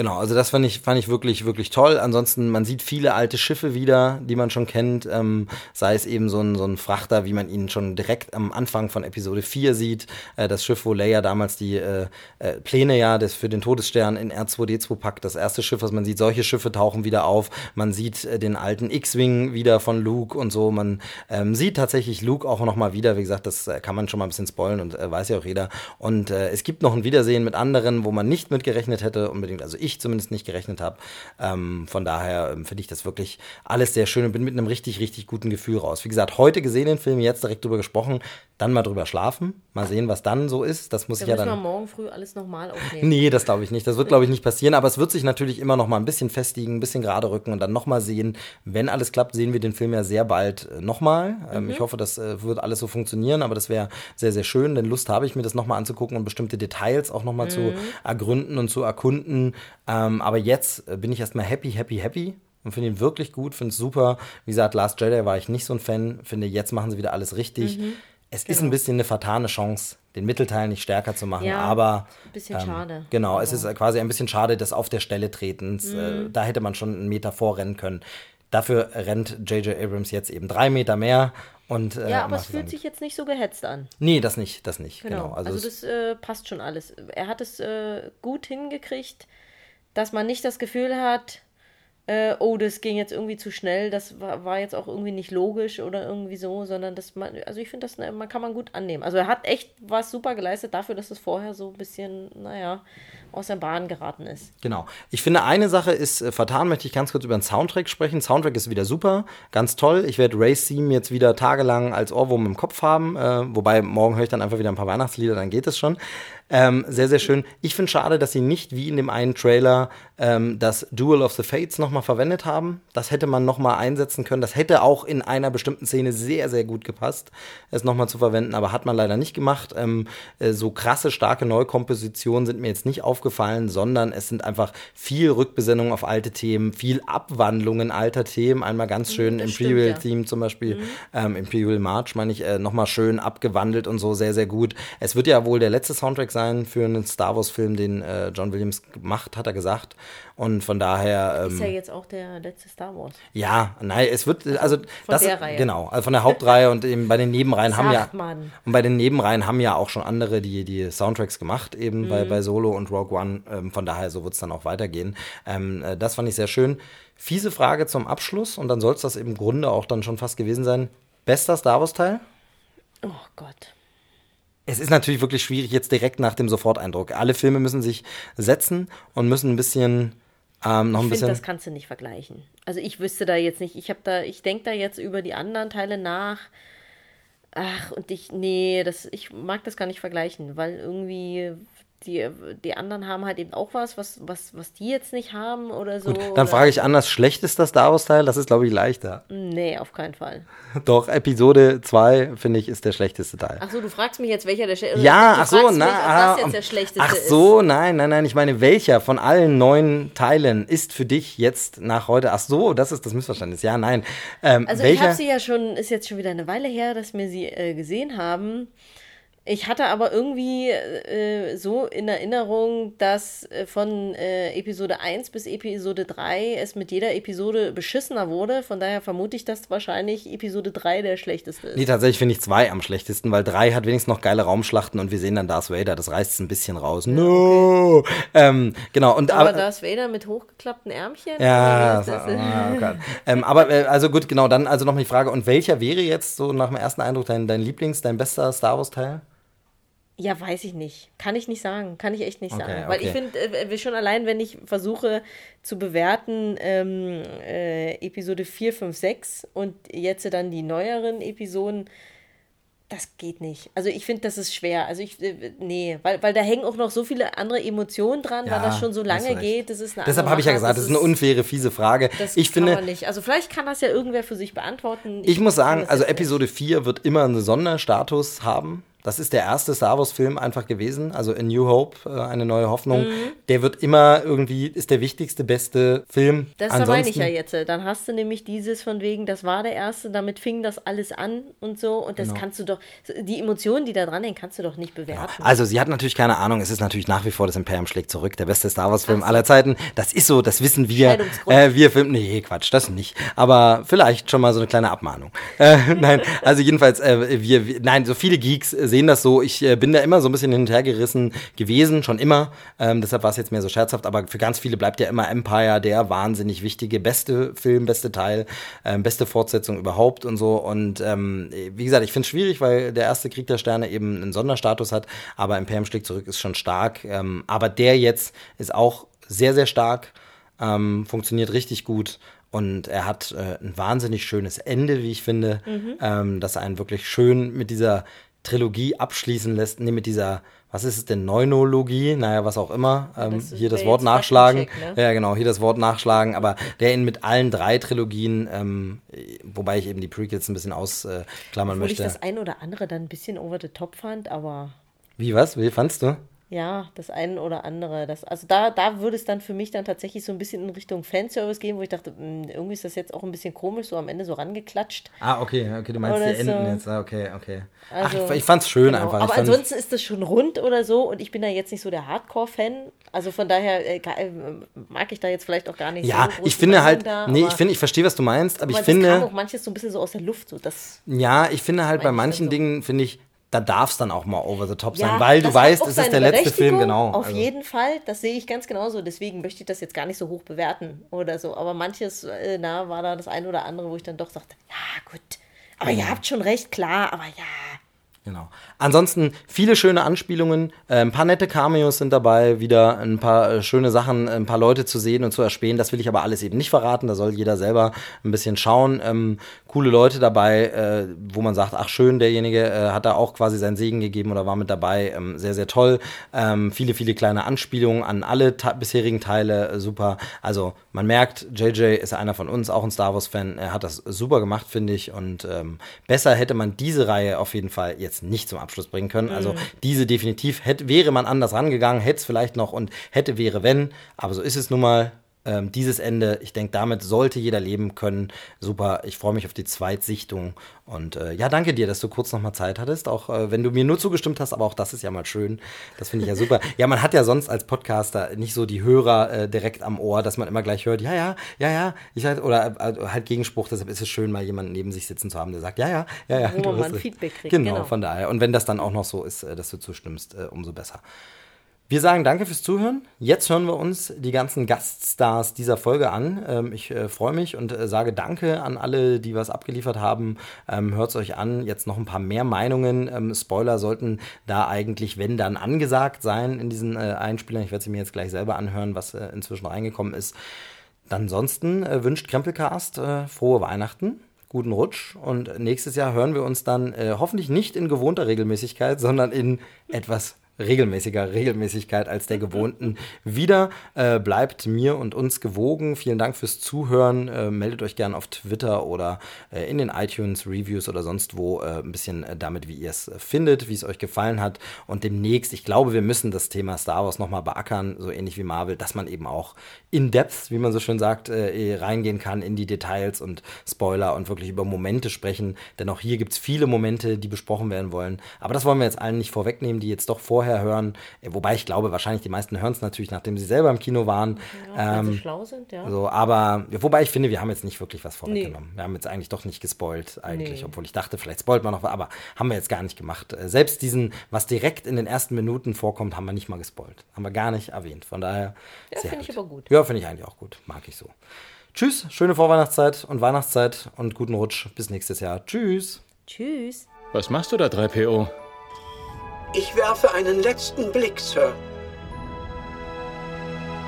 Genau, also das fand ich, fand ich wirklich, wirklich toll. Ansonsten, man sieht viele alte Schiffe wieder, die man schon kennt. Ähm, sei es eben so ein, so ein Frachter, wie man ihn schon direkt am Anfang von Episode 4 sieht. Äh, das Schiff, wo Leia damals die äh, äh, Pläne ja des, für den Todesstern in R2D2 packt. Das erste Schiff, was man sieht. Solche Schiffe tauchen wieder auf. Man sieht äh, den alten X-Wing wieder von Luke und so. Man ähm, sieht tatsächlich Luke auch nochmal wieder. Wie gesagt, das äh, kann man schon mal ein bisschen spoilen und äh, weiß ja auch jeder. Und es gibt noch ein Wiedersehen mit anderen, wo man nicht mit gerechnet hätte, unbedingt. Also ich zumindest nicht gerechnet habe. Ähm, von daher ähm, finde ich das wirklich alles sehr schön und bin mit einem richtig, richtig guten Gefühl raus. Wie gesagt, heute gesehen den Film, jetzt direkt drüber gesprochen, dann mal drüber schlafen, mal sehen, was dann so ist. Das muss Da ich ja müssen wir dann. morgen früh alles nochmal aufnehmen. Nee, das glaube ich nicht. Das wird, glaube ich, nicht passieren. Aber es wird sich natürlich immer noch mal ein bisschen festigen, ein bisschen gerade rücken und dann noch mal sehen. Wenn alles klappt, sehen wir den Film ja sehr bald äh, noch mal. Ähm, Ich hoffe, das äh, wird alles so funktionieren. Aber das wäre sehr, sehr schön. Denn Lust habe ich mir das noch mal anzugucken und bestimmte Details auch noch mal zu ergründen und zu erkunden. Ähm, aber jetzt äh, bin ich erstmal happy, happy, happy. Und finde ihn wirklich gut, finde es super. Wie gesagt, Last Jedi war ich nicht so ein Fan. Finde, jetzt machen sie wieder alles richtig. Es ist ein bisschen eine vertane Chance, den Mittelteil nicht stärker zu machen, Ja, aber ein bisschen schade. Genau, es Aber- ist quasi ein bisschen schade, dass auf der Stelle tretens, äh, da hätte man schon einen Meter vorrennen können. Dafür rennt J.J. Abrams jetzt eben drei Meter mehr und äh, Ja, aber es fühlt sich jetzt nicht so gehetzt an. Nee, das nicht, das nicht, genau. Genau. Also, Also, es- das äh, passt schon alles. Er hat es äh, gut hingekriegt, dass man nicht das Gefühl hat, äh, oh, das ging jetzt irgendwie zu schnell, das war, war jetzt auch irgendwie nicht logisch oder irgendwie so, sondern dass man, also ich finde, das äh, man kann man gut annehmen. Also er hat echt was super geleistet dafür, dass es vorher so ein bisschen, naja, aus der Bahn geraten ist. Genau. Ich finde, eine Sache ist äh, vertan, möchte ich ganz kurz über den Soundtrack sprechen. Soundtrack ist wieder super, ganz toll. Ich werde Ray's Theme jetzt wieder tagelang als Ohrwurm im Kopf haben, äh, wobei morgen höre ich dann einfach wieder ein paar Weihnachtslieder, dann geht es schon. Ähm, sehr, sehr schön. Ich finde schade, dass sie nicht wie in dem einen Trailer ähm, das Duel of the Fates nochmal verwendet haben. Das hätte man nochmal einsetzen können. Das hätte auch in einer bestimmten Szene sehr, sehr gut gepasst, es nochmal zu verwenden, aber hat man leider nicht gemacht. Ähm, äh, so krasse, starke Neukompositionen sind mir jetzt nicht aufgefallen, sondern es sind einfach viel Rückbesinnung auf alte Themen, viel Abwandlungen alter Themen. Einmal ganz schön das stimmt, Imperial ja. Theme zum Beispiel, ähm, Imperial March, meine ich, äh, nochmal schön abgewandelt und so sehr, sehr gut. Es wird ja wohl der letzte Soundtrack sein für einen Star Wars-Film, den äh, John Williams gemacht, hat er gesagt. Und von daher. Ähm, Ist ja jetzt auch der letzte Star Wars. ja, nein, es wird, also, das, der Reihe. genau, also von der Hauptreihe und eben bei den Nebenreihen haben ja, man. und bei den Nebenreihen haben ja auch schon andere die, die Soundtracks gemacht, eben bei, Mhm. bei Solo und Rogue One, ähm, von daher, so wird es dann auch weitergehen. Ähm, äh, das fand ich sehr schön. Fiese Frage zum Abschluss und dann soll es das im Grunde auch dann schon fast gewesen sein. Bester Star Wars Teil? Oh Gott. Es ist natürlich wirklich schwierig jetzt direkt nach dem Soforteindruck. Alle Filme müssen sich setzen und müssen ein bisschen, ähm, Ich finde, das kannst du nicht vergleichen. Also ich wüsste da jetzt nicht, ich habe da, ich denke da jetzt über die anderen Teile nach. Ach, und ich, nee, das, ich mag das gar nicht vergleichen, weil irgendwie die, die anderen haben halt eben auch was, was, was, was die jetzt nicht haben oder so. Gut, dann frage ich anders, schlechtester Star Wars Teil? Das ist, glaube ich, leichter. Nee, auf keinen Fall. Doch, Episode 2, finde ich, ist der schlechteste Teil. Ach so, du fragst mich jetzt, welcher der schlechteste Ja, du ach so, na, mich, ah, das jetzt der schlechteste ach ist. so, nein, nein, nein, ich meine, welcher von allen neun Teilen ist für dich jetzt nach heute, ach so, das ist das Missverständnis, ja, nein, ähm, Also ich welcher, habe sie ja schon, ist jetzt schon wieder eine Weile her, dass wir sie äh, gesehen haben. Ich hatte aber irgendwie äh, so in Erinnerung, dass äh, von äh, Episode 1 bis Episode 3 es mit jeder Episode beschissener wurde. Von daher vermute ich, dass wahrscheinlich Episode 3 der schlechteste ist. nee, tatsächlich finde ich zwei am schlechtesten, weil drei hat wenigstens noch geile Raumschlachten und wir sehen dann Darth Vader, das reißt es ein bisschen raus, no, ähm, genau, und aber aber, Darth Vader mit hochgeklappten Ärmchen? Ja, das? oh Gott. ähm, aber äh, also gut, genau, dann also noch mal die Frage, und welcher wäre jetzt so nach dem ersten Eindruck dein, dein Lieblings, dein bester Star Wars Teil? Ja, weiß ich nicht. Kann ich nicht sagen. Kann ich echt nicht Okay, sagen. Weil ich okay. finde, äh, schon allein, wenn ich versuche zu bewerten, ähm, äh, Episode 4, 5, 6 und jetzt dann die neueren Episoden, das geht nicht. Also ich finde, das ist schwer. Also ich, äh, nee, weil, weil da hängen auch noch so viele andere Emotionen dran, weil das schon so lange geht. Das ist eine Deshalb habe ich ja gesagt, das ist eine unfaire, fiese Frage. das Ich kann finde, man nicht. Also vielleicht kann das ja irgendwer für sich beantworten. Ich muss kann sagen, das also nicht. Episode 4 wird immer einen Sonderstatus haben. Das ist der erste Star Wars-Film einfach gewesen, also A New Hope, äh, eine neue Hoffnung. Mhm. Der wird immer irgendwie, ist der wichtigste, beste Film. Das meine ich ja jetzt. Dann hast du nämlich dieses von wegen, das war der erste, damit fing das alles an und so. Und das Genau. kannst du doch, die Emotionen, die da dran hängen, kannst du doch nicht bewerten. Also sie hat natürlich keine Ahnung, es ist natürlich nach wie vor das Imperium schlägt zurück, der beste Star Wars-Film aller Zeiten. Das ist so, das wissen wir. Äh, wir filmen, nee, Quatsch, das nicht. Aber vielleicht schon mal so eine kleine Abmahnung. Äh, nein, also jedenfalls, äh, wir, wir, nein, so viele Geeks äh, sehen das so. Ich äh, bin da immer so ein bisschen hin und her gerissen gewesen, schon immer. Ähm, deshalb war es jetzt mehr so scherzhaft, aber für ganz viele bleibt ja immer Empire der wahnsinnig wichtige, beste Film, beste Teil, ähm, beste Fortsetzung überhaupt und so. Und ähm, wie gesagt, ich finde es schwierig, weil der erste Krieg der Sterne eben einen Sonderstatus hat, aber Imperium schlägt zurück ist schon stark. Ähm, aber der jetzt ist auch sehr, sehr stark, ähm, funktioniert richtig gut. Und er hat äh, ein wahnsinnig schönes Ende, wie ich finde, ähm, das einen wirklich schön mit dieser Trilogie abschließen lässt, nee, mit dieser, was ist es denn, Neunologie, naja, was auch immer, ähm, das hier das Wort nachschlagen, ne? ja genau, hier das Wort nachschlagen, aber der ihn mit allen drei Trilogien, ähm, wobei ich eben die Prequels ein bisschen ausklammern Obwohl ich möchte. das ein oder andere dann ein bisschen over the top fand, aber Wie, was, wie fandst du? Ja, das eine oder andere. Das, also da, da würde es dann für mich dann tatsächlich so ein bisschen in Richtung Fanservice gehen, wo ich dachte, mh, hm, irgendwie ist das jetzt auch ein bisschen komisch, so am Ende so rangeklatscht. Ah, okay, okay, du meinst Oder die Enden so. jetzt. Ah, okay, okay. Also, Ach, ich, ich fand's schön Genau. einfach. Ich Aber ansonsten ist das schon rund oder so und ich bin da jetzt nicht so der Hardcore-Fan. Also von daher äh, äh, mag ich da jetzt vielleicht auch gar nicht ja, so ich finde halt, da, nee, ich finde, ich verstehe, was du meinst, aber ich aber das kam finde, auch manches so ein bisschen so aus der Luft. So, das, ja, ich finde halt bei ich manchen so. Dingen, finde ich, da darf es dann auch mal over the top sein, Ja, weil du weißt, es ist der letzte Film, genau. Auf Also, jeden Fall, das sehe ich ganz genauso. Deswegen möchte ich das jetzt gar nicht so hoch bewerten oder so. Aber manches, äh, na, war da das eine oder andere, wo ich dann doch sagte, ja, gut. Aber ihr habt schon recht, klar, aber ja. Genau. Ansonsten viele schöne Anspielungen, äh, ein paar nette Cameos sind dabei, wieder ein paar äh, schöne Sachen, ein paar Leute zu sehen und zu erspähen. Das will ich aber alles eben nicht verraten. Da soll jeder selber ein bisschen schauen. Ähm, coole Leute dabei, äh, wo man sagt, ach schön, derjenige äh, hat da auch quasi seinen Segen gegeben oder war mit dabei. Ähm, sehr, sehr toll. Ähm, viele, viele kleine Anspielungen an alle bisherigen Teile. Super. Also man merkt, JJ ist einer von uns, auch ein Star Wars-Fan. Er hat das super gemacht, finde ich. Und ähm, besser hätte man diese Reihe auf jeden Fall jetzt nicht zum Abschluss bringen können. Also diese definitiv hätte, wäre man anders rangegangen, hätte es vielleicht noch und hätte, wäre, wenn. Aber so ist es nun mal. Ähm, dieses Ende, ich denke, damit sollte jeder leben können. Super, ich freue mich auf die Zweitsichtung. Und äh, ja, danke dir, dass du kurz noch mal Zeit hattest, auch äh, wenn du mir nur zugestimmt hast, aber auch das ist ja mal schön. Das finde ich ja super. ja, man hat ja sonst als Podcaster nicht so die Hörer äh, direkt am Ohr, dass man immer gleich hört, ja, ja, ja, ja, ich halt, oder äh, halt Gegenspruch, deshalb ist es schön, mal jemanden neben sich sitzen zu haben, der sagt, ja, ja, ja, ja. Wo man. Feedback kriegt, Genau, genau. von daher. Und wenn das dann auch noch so ist, äh, dass du zustimmst, äh, umso besser. Wir sagen danke fürs Zuhören. Jetzt hören wir uns die ganzen Gaststars dieser Folge an. Ähm, ich äh, freue mich und äh, sage danke an alle, die was abgeliefert haben. Ähm, Hört es euch an. Jetzt noch ein paar mehr Meinungen. Ähm, Spoiler sollten da eigentlich, wenn dann, angesagt sein in diesen äh, Einspielern. Ich werde sie mir jetzt gleich selber anhören, was inzwischen reingekommen ist. Ansonsten wünscht Krempelcast frohe Weihnachten. Guten Rutsch und nächstes Jahr hören wir uns dann äh, hoffentlich nicht in gewohnter Regelmäßigkeit, sondern in etwas regelmäßiger Regelmäßigkeit als der gewohnten wieder. Äh, bleibt mir und uns gewogen. Vielen Dank fürs Zuhören. Äh, meldet euch gerne auf Twitter oder äh, in den iTunes Reviews oder sonst wo äh, ein bisschen äh, damit, wie ihr es äh, findet, wie es euch gefallen hat. Und demnächst, ich glaube, wir müssen das Thema Star Wars nochmal beackern, so ähnlich wie Marvel, dass man eben auch in Depth, wie man so schön sagt, äh, reingehen kann in die Details und Spoiler und wirklich über Momente sprechen. Denn auch hier gibt es viele Momente, die besprochen werden wollen. Aber das wollen wir jetzt allen nicht vorwegnehmen, die jetzt doch vorher hören. Äh, Wobei ich glaube, wahrscheinlich die meisten hören es natürlich, nachdem sie selber im Kino waren. Ja, wenn sie Ähm, schlau sind, ja. so, aber wobei ich finde, wir haben jetzt nicht wirklich was vorweggenommen. Wir haben jetzt eigentlich doch nicht gespoilt, eigentlich, Nee. obwohl ich dachte, vielleicht spoilt man noch was, aber haben wir jetzt gar nicht gemacht. Äh, Selbst diesen, was direkt in den ersten Minuten vorkommt, haben wir nicht mal gespoilt. Haben wir gar nicht erwähnt. Von daher. Ja, finde ich aber gut. Ja, finde ich eigentlich auch gut. Mag ich so. Tschüss, schöne Vorweihnachtszeit und Weihnachtszeit und guten Rutsch. Bis nächstes Jahr. Tschüss. Tschüss. Was machst du da, 3PO? Ich werfe einen letzten Blick, Sir.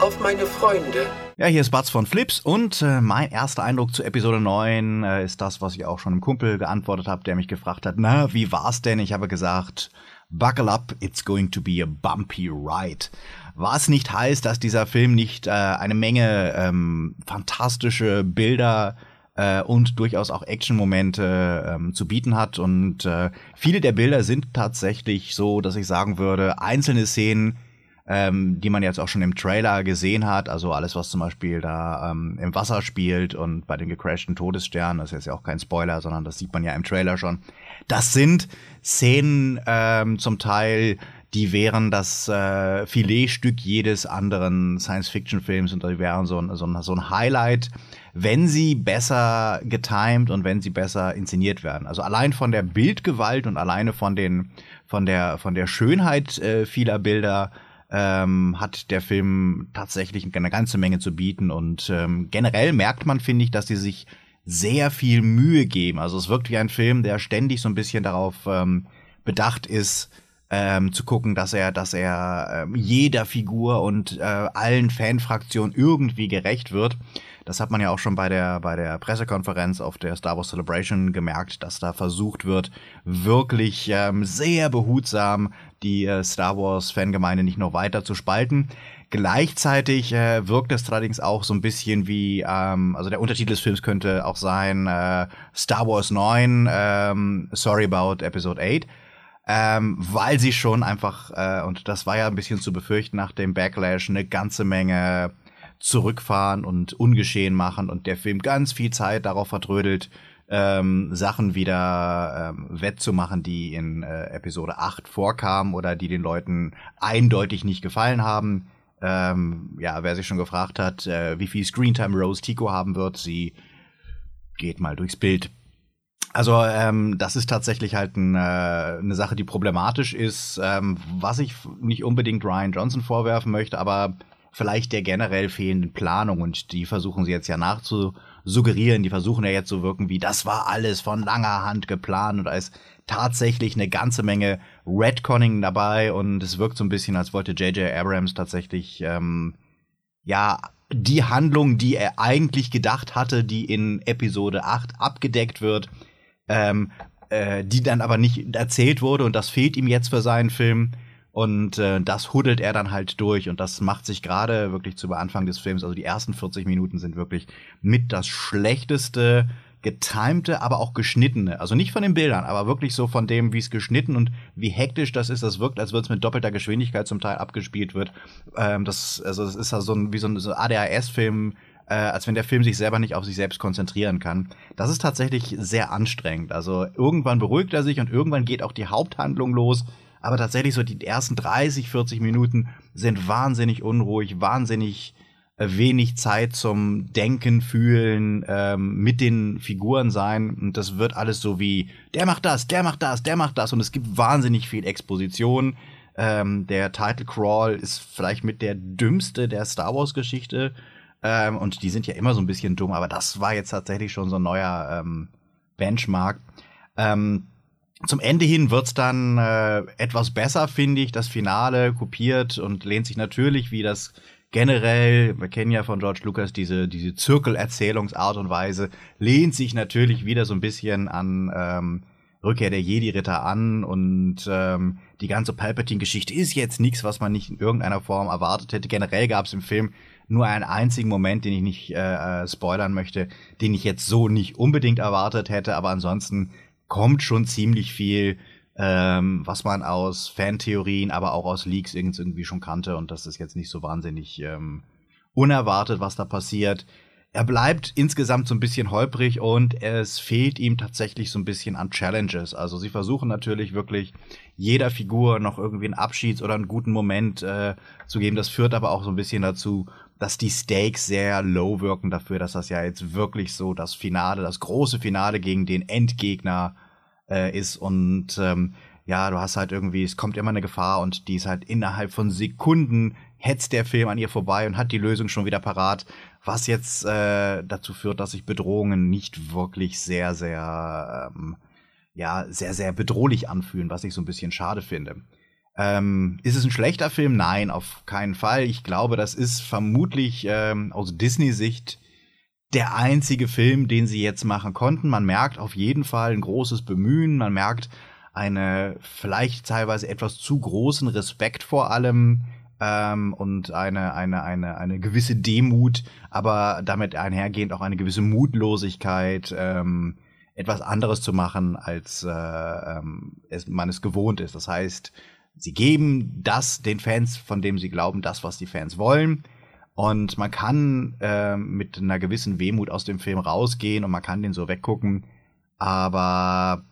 Auf meine Freunde. Ja, hier ist Batz von Flips und äh, mein erster Eindruck zu Episode 9 äh, ist das, was ich auch schon einem Kumpel geantwortet habe, der mich gefragt hat, na, wie war's denn? Ich habe gesagt, buckle up, it's going to be a bumpy ride. Was nicht heißt, dass dieser Film nicht äh, eine Menge ähm, fantastische Bilder äh, und durchaus auch Action-Momente ähm, zu bieten hat. Und äh, viele der Bilder sind tatsächlich so, dass ich sagen würde, einzelne Szenen, ähm, die man jetzt auch schon im Trailer gesehen hat. Also alles, was zum Beispiel da ähm, im Wasser spielt und bei den gecrashten Todessternen, das ist jetzt ja auch kein Spoiler, sondern das sieht man ja im Trailer schon. Das sind Szenen ähm, zum Teil, die wären das äh, Filetstück jedes anderen Science-Fiction-Films und die wären so ein, so, ein, so ein Highlight, wenn sie besser getimed und wenn sie besser inszeniert werden. Also allein von der Bildgewalt und alleine von den von der von der Schönheit äh, vieler Bilder ähm, hat der Film tatsächlich eine ganze Menge zu bieten und ähm, generell merkt man, finde ich, dass die sich sehr viel Mühe geben. Also es ist wirklich ein Film, der ständig so ein bisschen darauf ähm, bedacht ist, ähm, zu gucken, dass er, dass er ähm, jeder Figur und äh, allen Fanfraktionen irgendwie gerecht wird. Das hat man ja auch schon bei der, bei der Pressekonferenz auf der Star Wars Celebration gemerkt, dass da versucht wird, wirklich ähm, sehr behutsam die äh, Star Wars Fangemeinde nicht noch weiter zu spalten. Gleichzeitig äh, wirkt es allerdings auch so ein bisschen wie, ähm, also der Untertitel des Films könnte auch sein äh, Star Wars 9, ähm, Sorry about Episode 8. ähm, weil sie schon einfach, äh, und das war ja ein bisschen zu befürchten nach dem Backlash, eine ganze Menge zurückfahren und ungeschehen machen und der Film ganz viel Zeit darauf vertrödelt, ähm, Sachen wieder ähm, wettzumachen, die in äh, Episode 8 vorkamen oder die den Leuten eindeutig nicht gefallen haben. Ähm, ja, wer sich schon gefragt hat, äh, wie viel Screentime Rose Tico haben wird, sie geht mal durchs Bild. Also ähm, das ist tatsächlich halt ein, äh, eine Sache, die problematisch ist, ähm, was ich nicht unbedingt Ryan Johnson vorwerfen möchte, aber vielleicht der generell fehlenden Planung und die versuchen sie jetzt ja nachzusuggerieren, die versuchen ja jetzt so wirken wie, das war alles von langer Hand geplant und da ist tatsächlich eine ganze Menge Redconning dabei und es wirkt so ein bisschen, als wollte J.J. Abrams tatsächlich ähm, ja die Handlung, die er eigentlich gedacht hatte, die in Episode 8 abgedeckt wird, ähm, äh, die dann aber nicht erzählt wurde und das fehlt ihm jetzt für seinen Film. Und äh, das huddelt er dann halt durch und das macht sich gerade wirklich zu Anfang des Films, also die ersten 40 Minuten sind wirklich mit das schlechteste getimte, aber auch geschnittene. Also nicht von den Bildern, aber wirklich so von dem, wie es geschnitten und wie hektisch das ist. Das wirkt, als würde es mit doppelter Geschwindigkeit zum Teil abgespielt wird. Ähm, das, also es ist ja so ein, wie so ein so ADHS-Film, äh, als wenn der Film sich selber nicht auf sich selbst konzentrieren kann. Das ist tatsächlich sehr anstrengend. Also irgendwann beruhigt er sich und irgendwann geht auch die Haupthandlung los. Aber tatsächlich so die ersten 30, 40 Minuten sind wahnsinnig unruhig, wahnsinnig äh, wenig Zeit zum Denken, Fühlen, ähm, mit den Figuren sein. Und das wird alles so wie, der macht das, der macht das, der macht das. Und es gibt wahnsinnig viel Exposition. Ähm, der Title Crawl ist vielleicht mit der dümmste der Star Wars Geschichte. Ähm, und die sind ja immer so ein bisschen dumm, aber das war jetzt tatsächlich schon so ein neuer ähm, Benchmark. Ähm, zum Ende hin wird's dann äh, etwas besser, finde ich. Das Finale kopiert und lehnt sich natürlich, wie das generell, wir kennen ja von George Lucas diese, diese Zirkelerzählungsart und Weise, lehnt sich natürlich wieder so ein bisschen an ähm, Rückkehr der Jedi-Ritter an und ähm, die ganze Palpatine-Geschichte ist jetzt nichts, was man nicht in irgendeiner Form erwartet hätte. Generell gab es im Film nur einen einzigen Moment, den ich nicht äh, äh, spoilern möchte, den ich jetzt so nicht unbedingt erwartet hätte, aber ansonsten kommt schon ziemlich viel, ähm, was man aus Fantheorien, aber auch aus Leaks irgendwie schon kannte und das ist jetzt nicht so wahnsinnig ähm, unerwartet, was da passiert. Er bleibt insgesamt so ein bisschen holprig und es fehlt ihm tatsächlich so ein bisschen an Challenges. Also sie versuchen natürlich wirklich jeder Figur noch irgendwie einen Abschieds- oder einen guten Moment äh, zu geben. Das führt aber auch so ein bisschen dazu, dass die Stakes sehr low wirken dafür, dass das ja jetzt wirklich so das Finale, das große Finale gegen den Endgegner äh, ist. Und ähm, ja, du hast halt irgendwie, es kommt immer eine Gefahr und die ist halt innerhalb von Sekunden hetzt der Film an ihr vorbei und hat die Lösung schon wieder parat, was jetzt äh, dazu führt, dass sich Bedrohungen nicht wirklich sehr, sehr, ähm, ja, sehr, sehr bedrohlich anfühlen, was ich so ein bisschen schade finde. Ähm, ist es ein schlechter Film? Nein, auf keinen Fall. Ich glaube, das ist vermutlich ähm, aus Disney-Sicht der einzige Film, den sie jetzt machen konnten. Man merkt auf jeden Fall ein großes Bemühen. Man merkt eine vielleicht teilweise etwas zu großen Respekt vor allem ähm, und eine, eine, eine, eine gewisse Demut, aber damit einhergehend auch eine gewisse Mutlosigkeit, ähm, etwas anderes zu machen, als äh, ähm, es, man es gewohnt ist. Das heißt, sie geben das den Fans, von dem sie glauben, das, was die Fans wollen. Und man kann äh, mit einer gewissen Wehmut aus dem Film rausgehen und man kann den so weggucken. Aber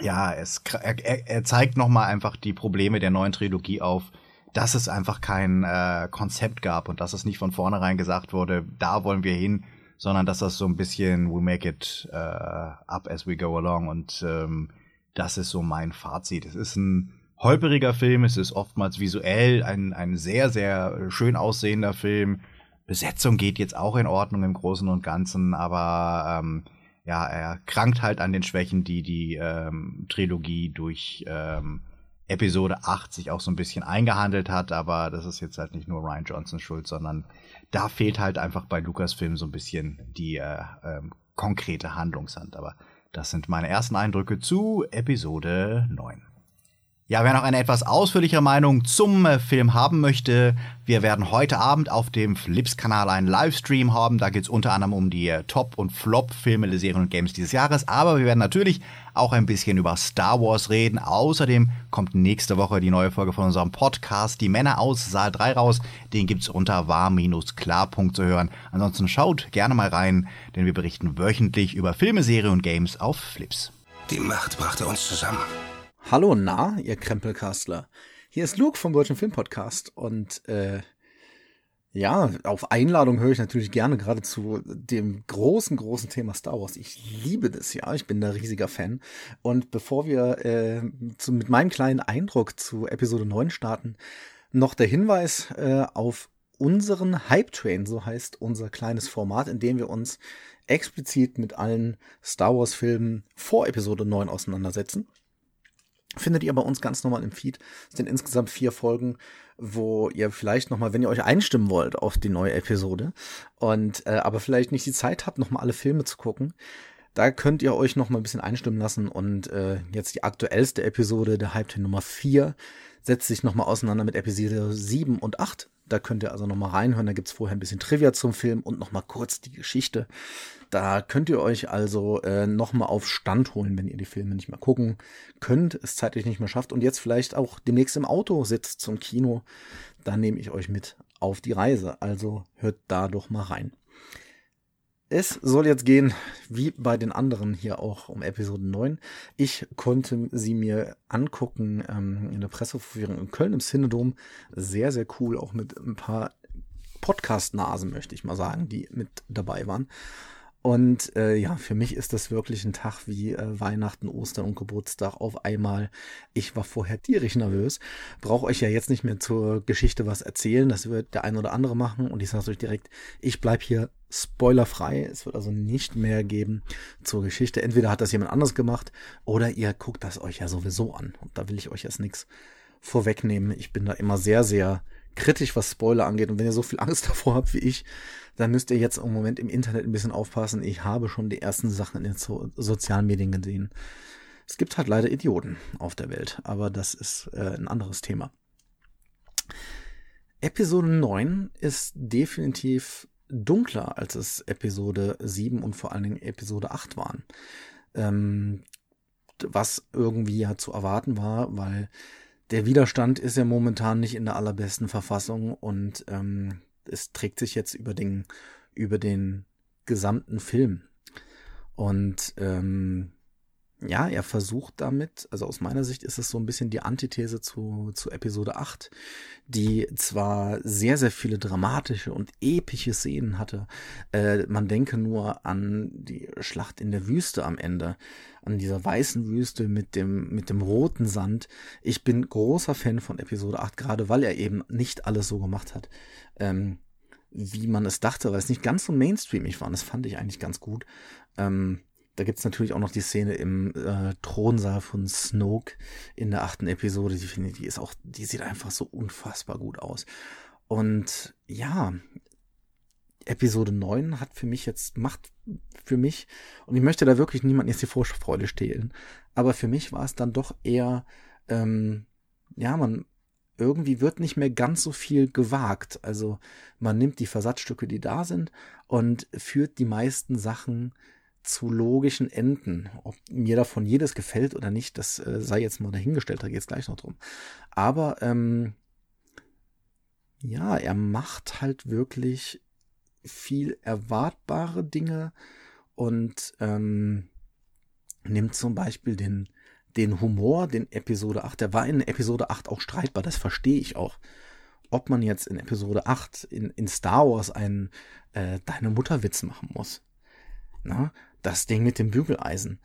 ja, es, er, er zeigt noch mal einfach die Probleme der neuen Trilogie auf, dass es einfach kein äh, Konzept gab und dass es nicht von vornherein gesagt wurde, da wollen wir hin, sondern dass das so ein bisschen we make it uh, up as we go along und ähm, das ist so mein Fazit. Es ist ein holperiger Film, es ist oftmals visuell ein, ein sehr, sehr schön aussehender Film. Besetzung geht jetzt auch in Ordnung im Großen und Ganzen, aber ähm, ja, er krankt halt an den Schwächen, die die ähm, Trilogie durch ähm, Episode 8 sich auch so ein bisschen eingehandelt hat, aber das ist jetzt halt nicht nur Ryan Johnsons Schuld, sondern da fehlt halt einfach bei Lucasfilm so ein bisschen die äh, äh, konkrete Handlungshand. Aber das sind meine ersten Eindrücke zu Episode 9. Ja, wer noch eine etwas ausführlichere Meinung zum äh, Film haben möchte, wir werden heute Abend auf dem Flips-Kanal einen Livestream haben. Da geht es unter anderem um die äh, Top- und Flop-Filme der Serien und Games dieses Jahres. Aber wir werden natürlich auch ein bisschen über Star Wars reden. Außerdem kommt nächste Woche die neue Folge von unserem Podcast Die Männer aus Saal 3 raus. Den gibt's unter war-klar. zu hören. Ansonsten schaut gerne mal rein, denn wir berichten wöchentlich über Filme, Serien und Games auf Flips. Die Macht brachte uns zusammen. Hallo, na, ihr Krempelkastler. Hier ist Luke vom Deutschen Film Podcast und äh, ja, auf Einladung höre ich natürlich gerne gerade zu dem großen, großen Thema Star Wars. Ich liebe das ja, ich bin da riesiger Fan. Und bevor wir äh, zu, mit meinem kleinen Eindruck zu Episode 9 starten, noch der Hinweis äh, auf unseren Hype Train, so heißt unser kleines Format, in dem wir uns explizit mit allen Star Wars Filmen vor Episode 9 auseinandersetzen. Findet ihr bei uns ganz normal im Feed. Es sind insgesamt vier Folgen, wo ihr vielleicht nochmal, wenn ihr euch einstimmen wollt auf die neue Episode und äh, aber vielleicht nicht die Zeit habt, nochmal alle Filme zu gucken, da könnt ihr euch nochmal ein bisschen einstimmen lassen und äh, jetzt die aktuellste Episode, der Hype Nummer 4, setzt sich nochmal auseinander mit Episode 7 und 8. Da könnt ihr also nochmal reinhören. Da gibt's vorher ein bisschen Trivia zum Film und nochmal kurz die Geschichte. Da könnt ihr euch also äh, nochmal auf Stand holen, wenn ihr die Filme nicht mehr gucken könnt, es zeitlich nicht mehr schafft und jetzt vielleicht auch demnächst im Auto sitzt zum Kino. Da nehme ich euch mit auf die Reise. Also hört da doch mal rein. Es soll jetzt gehen, wie bei den anderen hier auch um Episode 9. Ich konnte sie mir angucken ähm, in der Presseverführung in Köln im Cinedom. Sehr, sehr cool, auch mit ein paar Podcast-Nasen, möchte ich mal sagen, die mit dabei waren. Und äh, ja, für mich ist das wirklich ein Tag wie äh, Weihnachten, Ostern und Geburtstag auf einmal. Ich war vorher tierisch nervös. Brauche euch ja jetzt nicht mehr zur Geschichte was erzählen. Das wird der ein oder andere machen. Und ich sage euch direkt, ich bleib hier spoilerfrei. Es wird also nicht mehr geben zur Geschichte. Entweder hat das jemand anders gemacht oder ihr guckt das euch ja sowieso an. Und da will ich euch jetzt nichts vorwegnehmen. Ich bin da immer sehr, sehr kritisch, was Spoiler angeht. Und wenn ihr so viel Angst davor habt wie ich, dann müsst ihr jetzt im Moment im Internet ein bisschen aufpassen. Ich habe schon die ersten Sachen in den so sozialen Medien gesehen. Es gibt halt leider Idioten auf der Welt, aber das ist äh, ein anderes Thema. Episode 9 ist definitiv dunkler, als es Episode 7 und vor allen Dingen Episode 8 waren. Ähm, was irgendwie ja zu erwarten war, weil der Widerstand ist ja momentan nicht in der allerbesten Verfassung und ähm, es trägt sich jetzt über den, über den gesamten Film. Und ähm, ja, er versucht damit, also aus meiner Sicht ist es so ein bisschen die Antithese zu, zu Episode 8, die zwar sehr, sehr viele dramatische und epische Szenen hatte. Äh, man denke nur an die Schlacht in der Wüste am Ende, an dieser weißen Wüste mit dem, mit dem roten Sand. Ich bin großer Fan von Episode 8, gerade weil er eben nicht alles so gemacht hat. Ähm, wie man es dachte, weil es nicht ganz so mainstreamig war. Das fand ich eigentlich ganz gut. Ähm, da gibt's natürlich auch noch die Szene im äh, Thronsaal von Snoke in der achten Episode. Die finde die ist auch, die sieht einfach so unfassbar gut aus. Und ja, Episode 9 hat für mich jetzt, macht für mich, und ich möchte da wirklich niemanden jetzt die Vorfreude stehlen, aber für mich war es dann doch eher, ähm, ja, man, irgendwie wird nicht mehr ganz so viel gewagt. Also man nimmt die Versatzstücke, die da sind, und führt die meisten Sachen zu logischen Enden. Ob mir davon jedes gefällt oder nicht, das äh, sei jetzt mal dahingestellt, da geht es gleich noch drum. Aber ähm, ja, er macht halt wirklich viel erwartbare Dinge und ähm, nimmt zum Beispiel den, den Humor, den Episode 8, der war in Episode 8 auch streitbar, das verstehe ich auch. Ob man jetzt in Episode 8 in, in Star Wars einen äh, Deine Mutter-Witz machen muss. Na, das Ding mit dem Bügeleisen.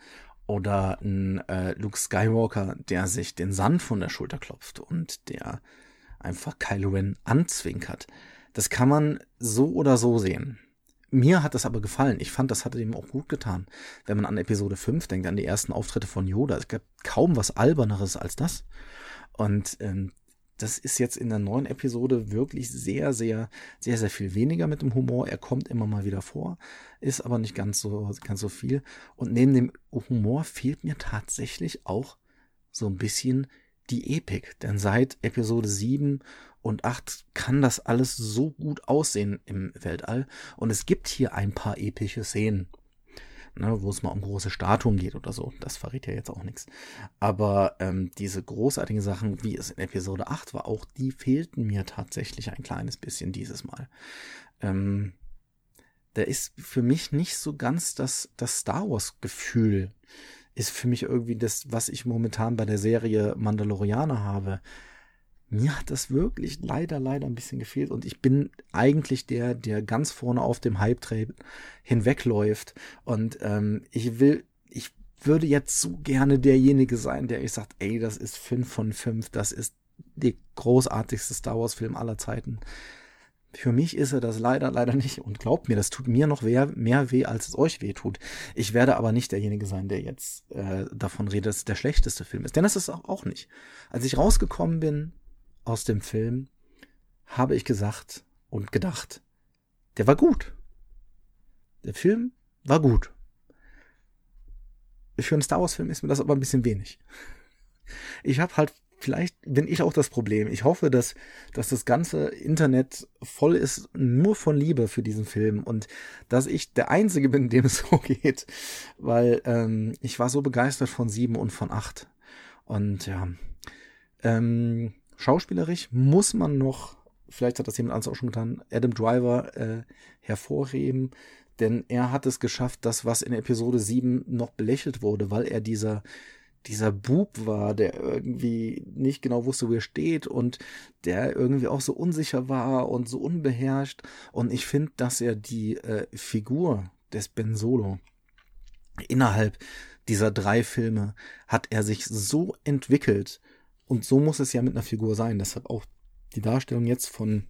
Oder ein äh, Luke Skywalker, der sich den Sand von der Schulter klopft und der einfach Kylo Ren anzwinkert. Das kann man so oder so sehen. Mir hat das aber gefallen. Ich fand, das hatte ihm auch gut getan. Wenn man an Episode 5 denkt, an die ersten Auftritte von Yoda, es gab kaum was Alberneres als das. Und ähm, das ist jetzt in der neuen Episode wirklich sehr, sehr, sehr, sehr viel weniger mit dem Humor. Er kommt immer mal wieder vor, ist aber nicht ganz so, ganz so viel. Und neben dem Humor fehlt mir tatsächlich auch so ein bisschen die Epik. Denn seit Episode 7 und 8 kann das alles so gut aussehen im Weltall. Und es gibt hier ein paar epische Szenen ne, wo es mal um große Statuen geht oder so. Das verrät ja jetzt auch nichts. Aber ähm, diese großartigen Sachen, wie es in Episode 8 war, auch die fehlten mir tatsächlich ein kleines bisschen dieses Mal. Ähm, da ist für mich nicht so ganz das, das Star Wars-Gefühl, ist für mich irgendwie das, was ich momentan bei der Serie Mandalorianer habe mir hat das wirklich leider, leider ein bisschen gefehlt. Und ich bin eigentlich der, der ganz vorne auf dem Hype-Train hinwegläuft. Und ähm, ich will, ich würde jetzt so gerne derjenige sein, der ich sagt, ey, das ist 5 von 5, das ist der großartigste Star Wars-Film aller Zeiten. Für mich ist er das leider, leider nicht. Und glaubt mir, das tut mir noch mehr, mehr weh, als es euch weh tut. Ich werde aber nicht derjenige sein, der jetzt äh, davon redet, dass es der schlechteste Film ist. Denn das ist auch, auch nicht. Als ich rausgekommen bin, aus dem Film habe ich gesagt und gedacht, der war gut. Der Film war gut. Für einen Star Wars-Film ist mir das aber ein bisschen wenig. Ich habe halt, vielleicht bin ich auch das Problem. Ich hoffe, dass, dass das ganze Internet voll ist nur von Liebe für diesen Film und dass ich der Einzige bin, dem es so geht. Weil ähm, ich war so begeistert von sieben und von acht. Und ja, ähm, Schauspielerisch muss man noch, vielleicht hat das jemand anderes auch schon getan, Adam Driver äh, hervorheben, denn er hat es geschafft, das, was in Episode 7 noch belächelt wurde, weil er dieser dieser Bub war, der irgendwie nicht genau wusste, wo er steht und der irgendwie auch so unsicher war und so unbeherrscht. Und ich finde, dass er die äh, Figur des Ben Solo innerhalb dieser drei Filme hat er sich so entwickelt, und so muss es ja mit einer Figur sein. Deshalb auch die Darstellung jetzt von,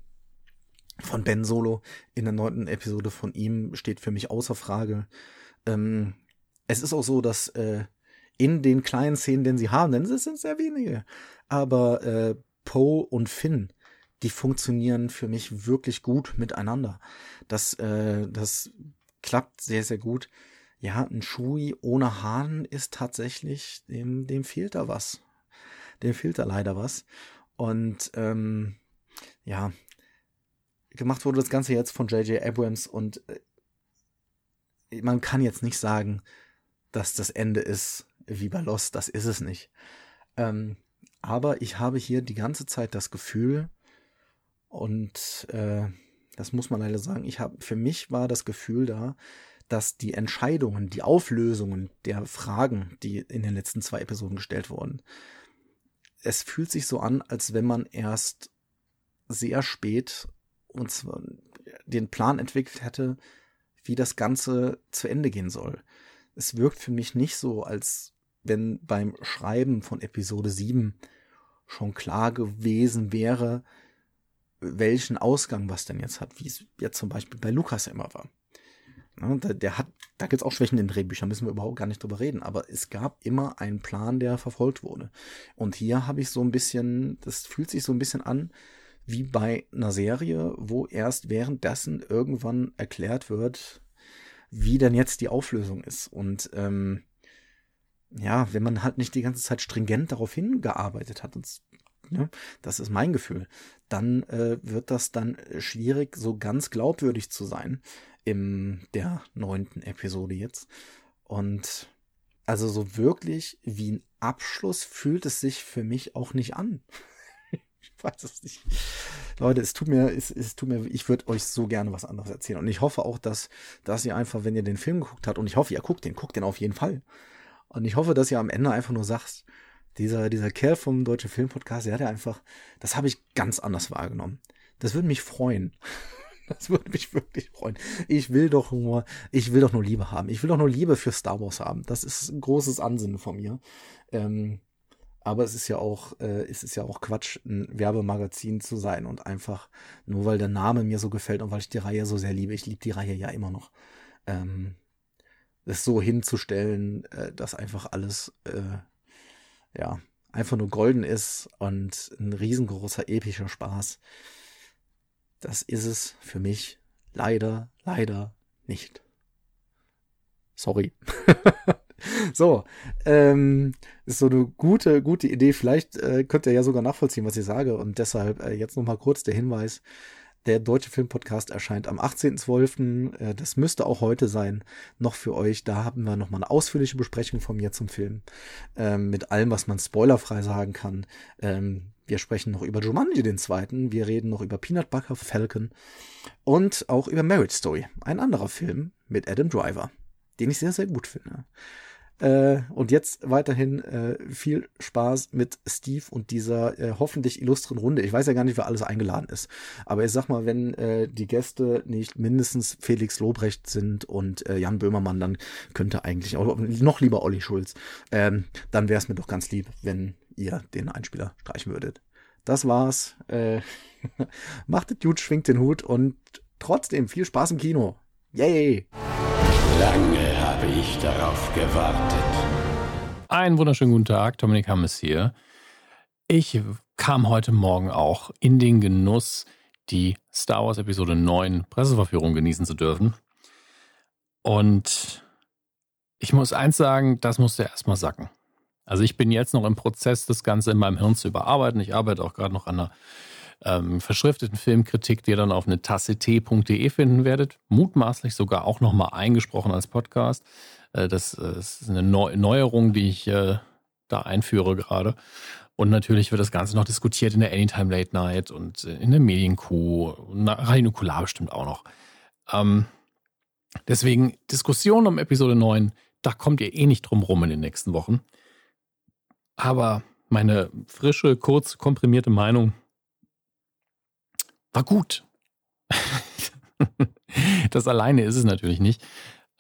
von Ben Solo in der neunten Episode von ihm steht für mich außer Frage. Ähm, es ist auch so, dass äh, in den kleinen Szenen, den sie haben, denn es sind sehr wenige, aber äh, Poe und Finn, die funktionieren für mich wirklich gut miteinander. Das, äh, das klappt sehr, sehr gut. Ja, ein Shui ohne Hahn ist tatsächlich, dem, dem fehlt da was dem fehlt da leider was. Und ähm, ja, gemacht wurde das Ganze jetzt von J.J. Abrams und äh, man kann jetzt nicht sagen, dass das Ende ist wie bei Lost, das ist es nicht. Ähm, aber ich habe hier die ganze Zeit das Gefühl, und äh, das muss man leider sagen, ich habe, für mich war das Gefühl da, dass die Entscheidungen, die Auflösungen der Fragen, die in den letzten zwei Episoden gestellt wurden, es fühlt sich so an, als wenn man erst sehr spät und zwar den Plan entwickelt hätte, wie das Ganze zu Ende gehen soll. Es wirkt für mich nicht so, als wenn beim Schreiben von Episode 7 schon klar gewesen wäre, welchen Ausgang was denn jetzt hat, wie es jetzt zum Beispiel bei Lukas immer war. Ne, der, hat, da gibt es auch Schwächen in den Drehbüchern, müssen wir überhaupt gar nicht drüber reden. Aber es gab immer einen Plan, der verfolgt wurde. Und hier habe ich so ein bisschen, das fühlt sich so ein bisschen an wie bei einer Serie, wo erst währenddessen irgendwann erklärt wird, wie denn jetzt die Auflösung ist. Und ähm, ja, wenn man halt nicht die ganze Zeit stringent darauf hingearbeitet hat, und, ne, das ist mein Gefühl, dann äh, wird das dann schwierig, so ganz glaubwürdig zu sein in der neunten Episode jetzt. Und also so wirklich wie ein Abschluss fühlt es sich für mich auch nicht an. ich weiß es nicht. Leute, es tut mir, es, es tut mir, ich würde euch so gerne was anderes erzählen. Und ich hoffe auch, dass, dass ihr einfach, wenn ihr den Film geguckt habt, und ich hoffe, ihr guckt den, guckt den auf jeden Fall. Und ich hoffe, dass ihr am Ende einfach nur sagt, dieser, dieser Kerl vom Deutschen Filmpodcast, der hat ja einfach, das habe ich ganz anders wahrgenommen. Das würde mich freuen. Das würde mich wirklich freuen. Ich will doch nur, ich will doch nur Liebe haben. Ich will doch nur Liebe für Star Wars haben. Das ist ein großes Ansinnen von mir. Ähm, aber es ist ja auch, äh, es ist ja auch Quatsch, ein Werbemagazin zu sein und einfach nur weil der Name mir so gefällt und weil ich die Reihe so sehr liebe. Ich liebe die Reihe ja immer noch. Ähm, das so hinzustellen, äh, dass einfach alles, äh, ja, einfach nur golden ist und ein riesengroßer epischer Spaß. Das ist es für mich leider, leider nicht. Sorry. so, ähm, ist so eine gute, gute Idee. Vielleicht äh, könnt ihr ja sogar nachvollziehen, was ich sage. Und deshalb äh, jetzt nochmal kurz der Hinweis. Der Deutsche Filmpodcast erscheint am 18.12. Äh, das müsste auch heute sein, noch für euch. Da haben wir nochmal eine ausführliche Besprechung von mir zum Film. Ähm, mit allem, was man spoilerfrei sagen kann. Ähm, wir sprechen noch über Jumanji, den zweiten. Wir reden noch über Peanut Butter Falcon. Und auch über Marriage Story, ein anderer Film mit Adam Driver, den ich sehr, sehr gut finde. Äh, und jetzt weiterhin äh, viel Spaß mit Steve und dieser äh, hoffentlich illustren Runde. Ich weiß ja gar nicht, wer alles eingeladen ist. Aber ich sag mal, wenn äh, die Gäste nicht mindestens Felix Lobrecht sind und äh, Jan Böhmermann, dann könnte eigentlich auch noch lieber Olli Schulz. Ähm, dann wäre es mir doch ganz lieb, wenn ihr den Einspieler streichen würdet. Das war's. Äh, macht es gut, schwingt den Hut und trotzdem viel Spaß im Kino. Yay! Lange habe ich darauf gewartet. Einen wunderschönen guten Tag, Dominik Hammes hier. Ich kam heute Morgen auch in den Genuss, die Star Wars Episode 9 Presseverführung genießen zu dürfen. Und ich muss eins sagen, das musste erstmal sacken. Also ich bin jetzt noch im Prozess, das Ganze in meinem Hirn zu überarbeiten. Ich arbeite auch gerade noch an einer ähm, verschrifteten Filmkritik, die ihr dann auf eine Tasse t.de finden werdet. Mutmaßlich sogar auch nochmal eingesprochen als Podcast. Äh, das, äh, ist eine Neu Neuerung, die ich äh, da einführe gerade. Und natürlich wird das Ganze noch diskutiert in der Anytime Late Night und in der Medienkuh. Radio Nukular bestimmt auch noch. Ähm, deswegen Diskussion um Episode 9, da kommt ihr eh nicht drum rum in den nächsten Wochen. Aber meine frische, kurz komprimierte Meinung war gut. das alleine ist es natürlich nicht.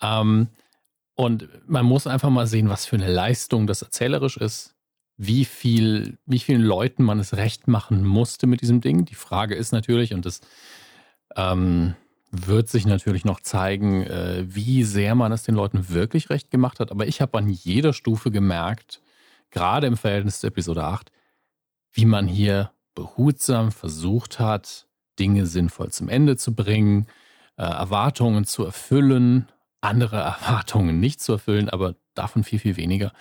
Ähm, und man muss einfach mal sehen, was für eine Leistung das erzählerisch ist, wie viel, wie vielen Leuten man es recht machen musste mit diesem Ding. Die Frage ist natürlich, und das ähm, wird sich natürlich noch zeigen, äh, wie sehr man es den Leuten wirklich recht gemacht hat. Aber ich habe an jeder Stufe gemerkt, gerade im Verhältnis zu Episode 8, wie man hier behutsam versucht hat, Dinge sinnvoll zum Ende zu bringen, äh, Erwartungen zu erfüllen, andere Erwartungen nicht zu erfüllen, aber davon viel, viel weniger.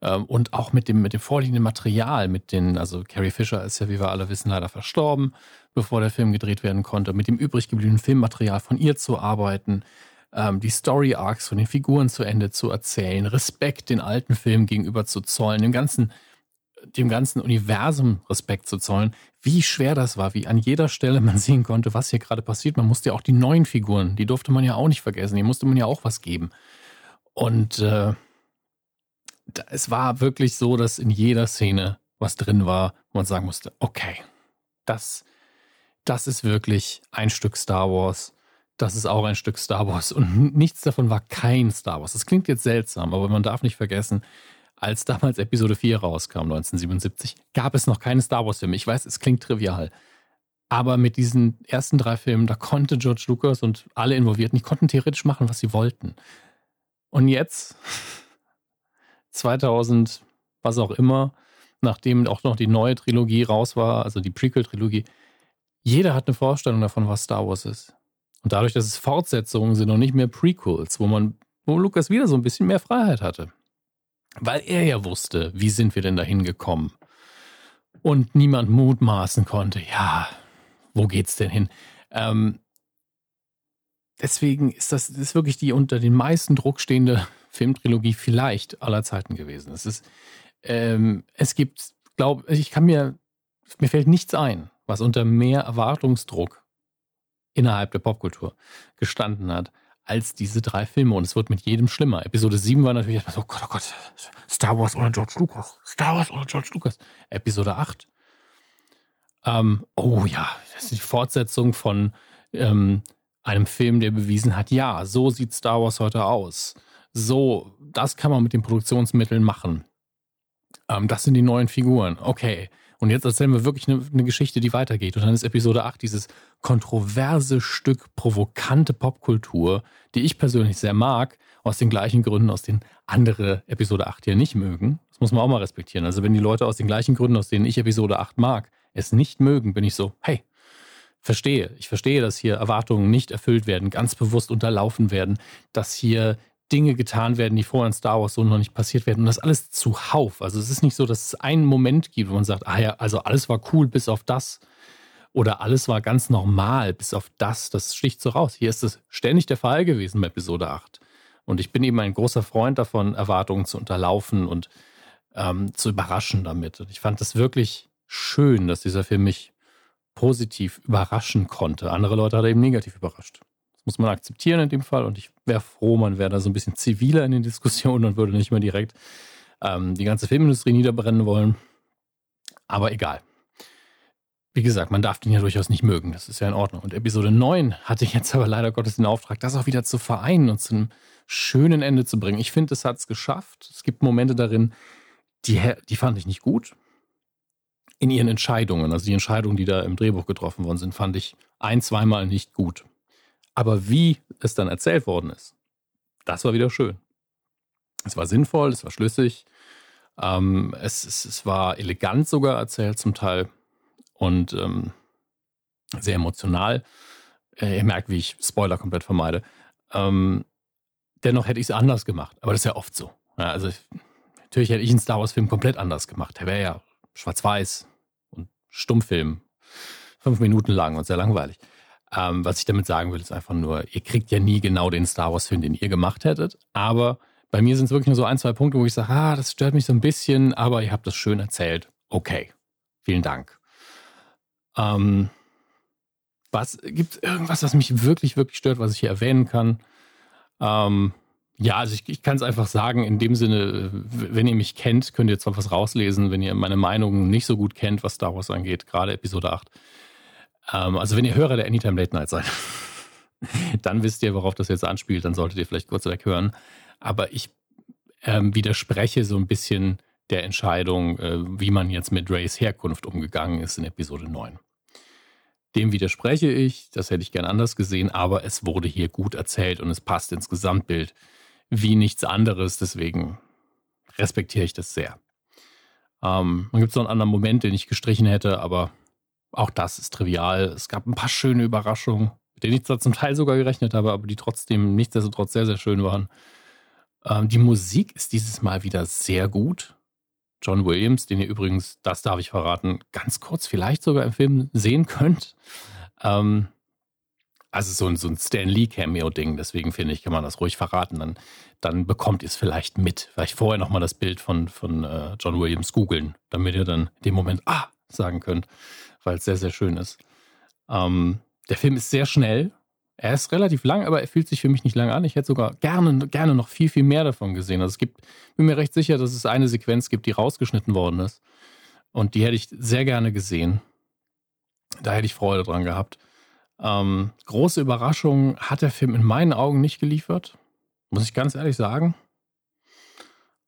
Ähm, und auch mit dem, mit dem vorliegenden Material, mit den, also Carrie Fisher ist ja, wie wir alle wissen, leider verstorben, bevor der Film gedreht werden konnte, mit dem übrig gebliebenen Filmmaterial von ihr zu arbeiten, ähm, die Story Arcs von den Figuren zu Ende zu erzählen, Respekt den alten Film gegenüber zu zollen, dem ganzen dem ganzen Universum Respekt zu zollen, wie schwer das war, wie an jeder Stelle man sehen konnte, was hier gerade passiert. Man musste ja auch die neuen Figuren, die durfte man ja auch nicht vergessen, die musste man ja auch was geben. Und äh, es war wirklich so, dass in jeder Szene was drin war, wo man sagen musste, okay, das, das ist wirklich ein Stück Star Wars. Das ist auch ein Stück Star Wars. Und nichts davon war kein Star Wars. Das klingt jetzt seltsam, aber man darf nicht vergessen, als damals Episode 4 rauskam, 1977, gab es noch keine Star Wars-Filme. Ich weiß, es klingt trivial. Aber mit diesen ersten drei Filmen, da konnte George Lucas und alle Involvierten, die konnten theoretisch machen, was sie wollten. Und jetzt, 2000, was auch immer, nachdem auch noch die neue Trilogie raus war, also die Prequel-Trilogie, jeder hat eine Vorstellung davon, was Star Wars ist. Und dadurch, dass es Fortsetzungen sind und nicht mehr Prequels, wo man, wo Lucas wieder so ein bisschen mehr Freiheit hatte weil er ja wusste, wie sind wir denn dahin gekommen. Und niemand mutmaßen konnte, ja, wo geht's denn hin? Ähm, deswegen ist das, das ist wirklich die unter den meisten Druck stehende Filmtrilogie vielleicht aller Zeiten gewesen. Es ist, ähm, es gibt, glaube ich, kann mir, mir fällt nichts ein, was unter mehr Erwartungsdruck innerhalb der Popkultur gestanden hat als diese drei Filme und es wird mit jedem schlimmer. Episode 7 war natürlich erstmal so, oh Gott, oh Gott, Star Wars ohne George Lucas, Star Wars ohne George Lucas. Episode 8, ähm, oh ja, das ist die Fortsetzung von ähm, einem Film, der bewiesen hat, ja, so sieht Star Wars heute aus. So, das kann man mit den Produktionsmitteln machen. Ähm, das sind die neuen Figuren. Okay, und jetzt erzählen wir wirklich eine, eine, Geschichte, die weitergeht. Und dann ist Episode 8 dieses kontroverse Stück provokante Popkultur, die ich persönlich sehr mag, aus den gleichen Gründen, aus denen andere Episode 8 hier nicht mögen. Das muss man auch mal respektieren. Also wenn die Leute aus den gleichen Gründen, aus denen ich Episode 8 mag, es nicht mögen, bin ich so, hey, verstehe. Ich verstehe, dass hier Erwartungen nicht erfüllt werden, ganz bewusst unterlaufen werden, dass hier Dinge getan werden, die vorher in Star Wars so noch nicht passiert werden. Und das alles zuhauf. Also es ist nicht so, dass es einen Moment gibt, wo man sagt, ah ja, also alles war cool bis auf das. Oder alles war ganz normal bis auf das. Das sticht so raus. Hier ist es ständig der Fall gewesen bei Episode 8. Und ich bin eben ein großer Freund davon, Erwartungen zu unterlaufen und ähm, zu überraschen damit. Und ich fand es wirklich schön, dass dieser Film mich positiv überraschen konnte. Andere Leute hat er eben negativ überrascht. Das muss man akzeptieren in dem Fall. Und ich wäre froh, man wäre da so ein bisschen ziviler in den Diskussionen und würde nicht mehr direkt ähm, die ganze Filmindustrie niederbrennen wollen. Aber egal. Wie gesagt, man darf den ja durchaus nicht mögen. Das ist ja in Ordnung. Und Episode 9 hatte jetzt aber leider Gottes den Auftrag, das auch wieder zu vereinen und zu einem schönen Ende zu bringen. Ich finde, es hat es geschafft. Es gibt Momente darin, die, die fand ich nicht gut. In ihren Entscheidungen, also die Entscheidungen, die da im Drehbuch getroffen worden sind, fand ich ein, zweimal nicht gut. Aber wie es dann erzählt worden ist, das war wieder schön. Es war sinnvoll, es war schlüssig, ähm, es, es, es, war elegant sogar erzählt zum Teil und ähm, sehr emotional. Äh, ihr merkt, wie ich Spoiler komplett vermeide. Ähm, dennoch hätte ich es anders gemacht, aber das ist ja oft so. Ja, also natürlich hätte ich einen Star Wars-Film komplett anders gemacht. Der wäre ja schwarz-weiß und Stummfilm, fünf Minuten lang und sehr langweilig. Ähm, was ich damit sagen will, ist einfach nur, ihr kriegt ja nie genau den Star Wars-Film, den ihr gemacht hättet. Aber bei mir sind es wirklich nur so ein, zwei Punkte, wo ich sage, ah, das stört mich so ein bisschen, aber ihr habt das schön erzählt. Okay, vielen Dank. Ähm, was gibt es irgendwas, was mich wirklich, wirklich stört, was ich hier erwähnen kann? Ähm, ja, also ich, ich kann es einfach sagen, in dem Sinne, wenn ihr mich kennt, könnt ihr zwar was rauslesen, wenn ihr meine Meinung nicht so gut kennt, was Star Wars angeht, gerade Episode 8. Ähm, also wenn ihr Hörer der Anytime Late Night seid, dann wisst ihr, worauf das jetzt anspielt, dann solltet ihr vielleicht kurz weghören. Aber ich ähm, widerspreche so ein bisschen der Entscheidung, äh, wie man jetzt mit Rays Herkunft umgegangen ist in Episode 9. Dem widerspreche ich, das hätte ich gern anders gesehen, aber es wurde hier gut erzählt und es passt ins Gesamtbild wie nichts anderes, deswegen respektiere ich das sehr. Ähm, dann gibt es noch einen anderen Moment, den ich gestrichen hätte, aber auch das ist trivial. Es gab ein paar schöne Überraschungen, mit denen ich zwar zum Teil sogar gerechnet habe, aber die trotzdem nichtsdestotrotz sehr, sehr schön waren. Ähm, die Musik ist dieses Mal wieder sehr gut. John Williams, den ihr übrigens, das darf ich verraten, ganz kurz vielleicht sogar im Film sehen könnt. Ähm, also so ein, so ein Stan Lee Cameo-Ding, deswegen finde ich, kann man das ruhig verraten. Dann, dann bekommt ihr es vielleicht mit. Vielleicht vorher nochmal das Bild von, von äh, John Williams googeln, damit ihr dann in dem Moment Ah sagen könnt weil es sehr, sehr schön ist. Ähm, der Film ist sehr schnell. Er ist relativ lang, aber er fühlt sich für mich nicht lang an. Ich hätte sogar gerne, gerne noch viel, viel mehr davon gesehen. Also es gibt, bin mir recht sicher, dass es eine Sequenz gibt, die rausgeschnitten worden ist. Und die hätte ich sehr gerne gesehen. Da hätte ich Freude dran gehabt. Ähm, große Überraschung hat der Film in meinen Augen nicht geliefert. Muss ich ganz ehrlich sagen.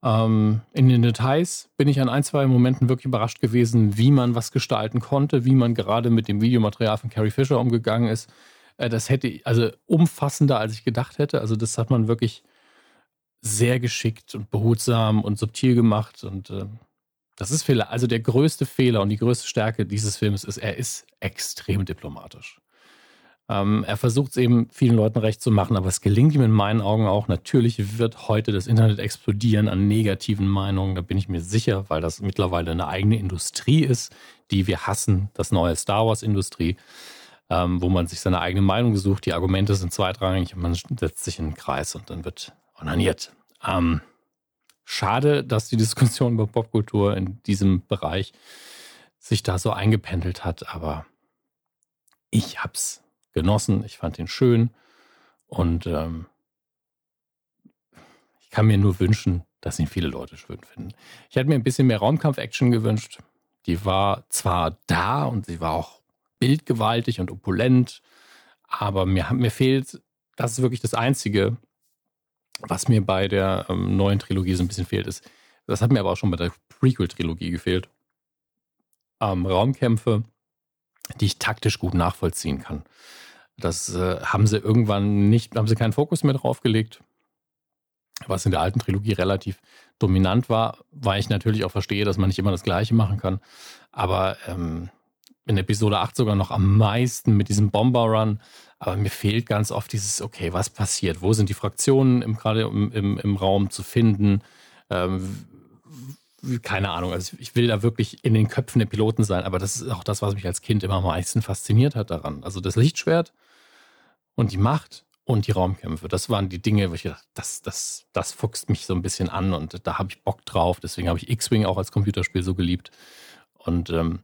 Ähm, in den Details bin ich an ein, zwei Momenten wirklich überrascht gewesen, wie man was gestalten konnte, wie man gerade mit dem Videomaterial von Carrie Fisher umgegangen ist. Äh, das hätte, also umfassender als ich gedacht hätte. Also das hat man wirklich sehr geschickt und behutsam und subtil gemacht und äh, das ist Fehler. Also der größte Fehler und die größte Stärke dieses Films ist, er ist extrem diplomatisch. Ähm, er versucht es eben vielen Leuten recht zu machen, aber es gelingt ihm in meinen Augen auch. Natürlich wird heute das Internet explodieren an negativen Meinungen, da bin ich mir sicher, weil das mittlerweile eine eigene Industrie ist, die wir hassen, das neue Star Wars-Industrie, ähm, wo man sich seine eigene Meinung sucht, die Argumente sind zweitrangig und man setzt sich in den Kreis und dann wird onaniert. Ähm, schade, dass die Diskussion über Popkultur in diesem Bereich sich da so eingependelt hat, aber ich hab's genossen, ich fand ihn schön und ähm, ich kann mir nur wünschen, dass ihn viele Leute schön finden. Ich hätte mir ein bisschen mehr Raumkampf-Action gewünscht. Die war zwar da und sie war auch bildgewaltig und opulent, aber mir, mir fehlt, das ist wirklich das Einzige, was mir bei der ähm, neuen Trilogie so ein bisschen fehlt, ist, das hat mir aber auch schon bei der Prequel-Trilogie gefehlt. Ähm, Raumkämpfe, die ich taktisch gut nachvollziehen kann. Das äh, haben sie irgendwann nicht, haben sie keinen Fokus mehr drauf gelegt. Was in der alten Trilogie relativ dominant war, weil ich natürlich auch verstehe, dass man nicht immer das Gleiche machen kann. Aber ähm, in Episode 8 sogar noch am meisten mit diesem Bomber-Run. Aber mir fehlt ganz oft dieses, okay, was passiert? Wo sind die Fraktionen gerade im, im, im Raum zu finden? Ähm, keine Ahnung, also ich will da wirklich in den Köpfen der Piloten sein, aber das ist auch das, was mich als Kind immer am meisten fasziniert hat daran. Also das Lichtschwert und die Macht und die Raumkämpfe. Das waren die Dinge, wo ich gedacht, das, das, das fuchst mich so ein bisschen an und da habe ich Bock drauf. Deswegen habe ich X-Wing auch als Computerspiel so geliebt. Und ähm,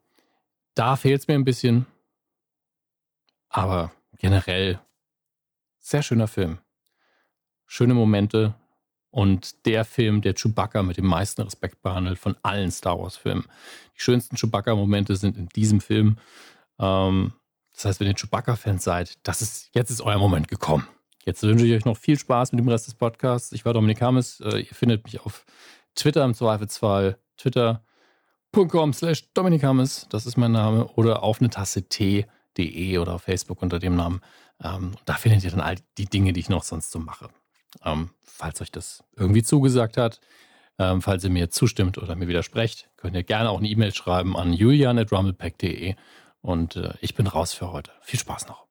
da fehlt es mir ein bisschen. Aber generell sehr schöner Film. Schöne Momente, und der Film, der Chewbacca mit dem meisten Respekt behandelt von allen Star Wars-Filmen. Die schönsten Chewbacca-Momente sind in diesem Film. Ähm, das heißt, wenn ihr Chewbacca-Fans seid, das ist, jetzt ist euer Moment gekommen. Jetzt wünsche ich euch noch viel Spaß mit dem Rest des Podcasts. Ich war Dominik Hammes. Äh, ihr findet mich auf Twitter im Zweifelsfall. Twitter.com slash Dominik Hammes, das ist mein Name. Oder auf eine Tasse T.de oder auf Facebook unter dem Namen. Ähm, da findet ihr dann all die Dinge, die ich noch sonst so mache. Ähm, falls euch das irgendwie zugesagt hat, ähm, falls ihr mir zustimmt oder mir widersprecht, könnt ihr gerne auch eine E-Mail schreiben an julian.rumblepack.de und äh, ich bin raus für heute. Viel Spaß noch.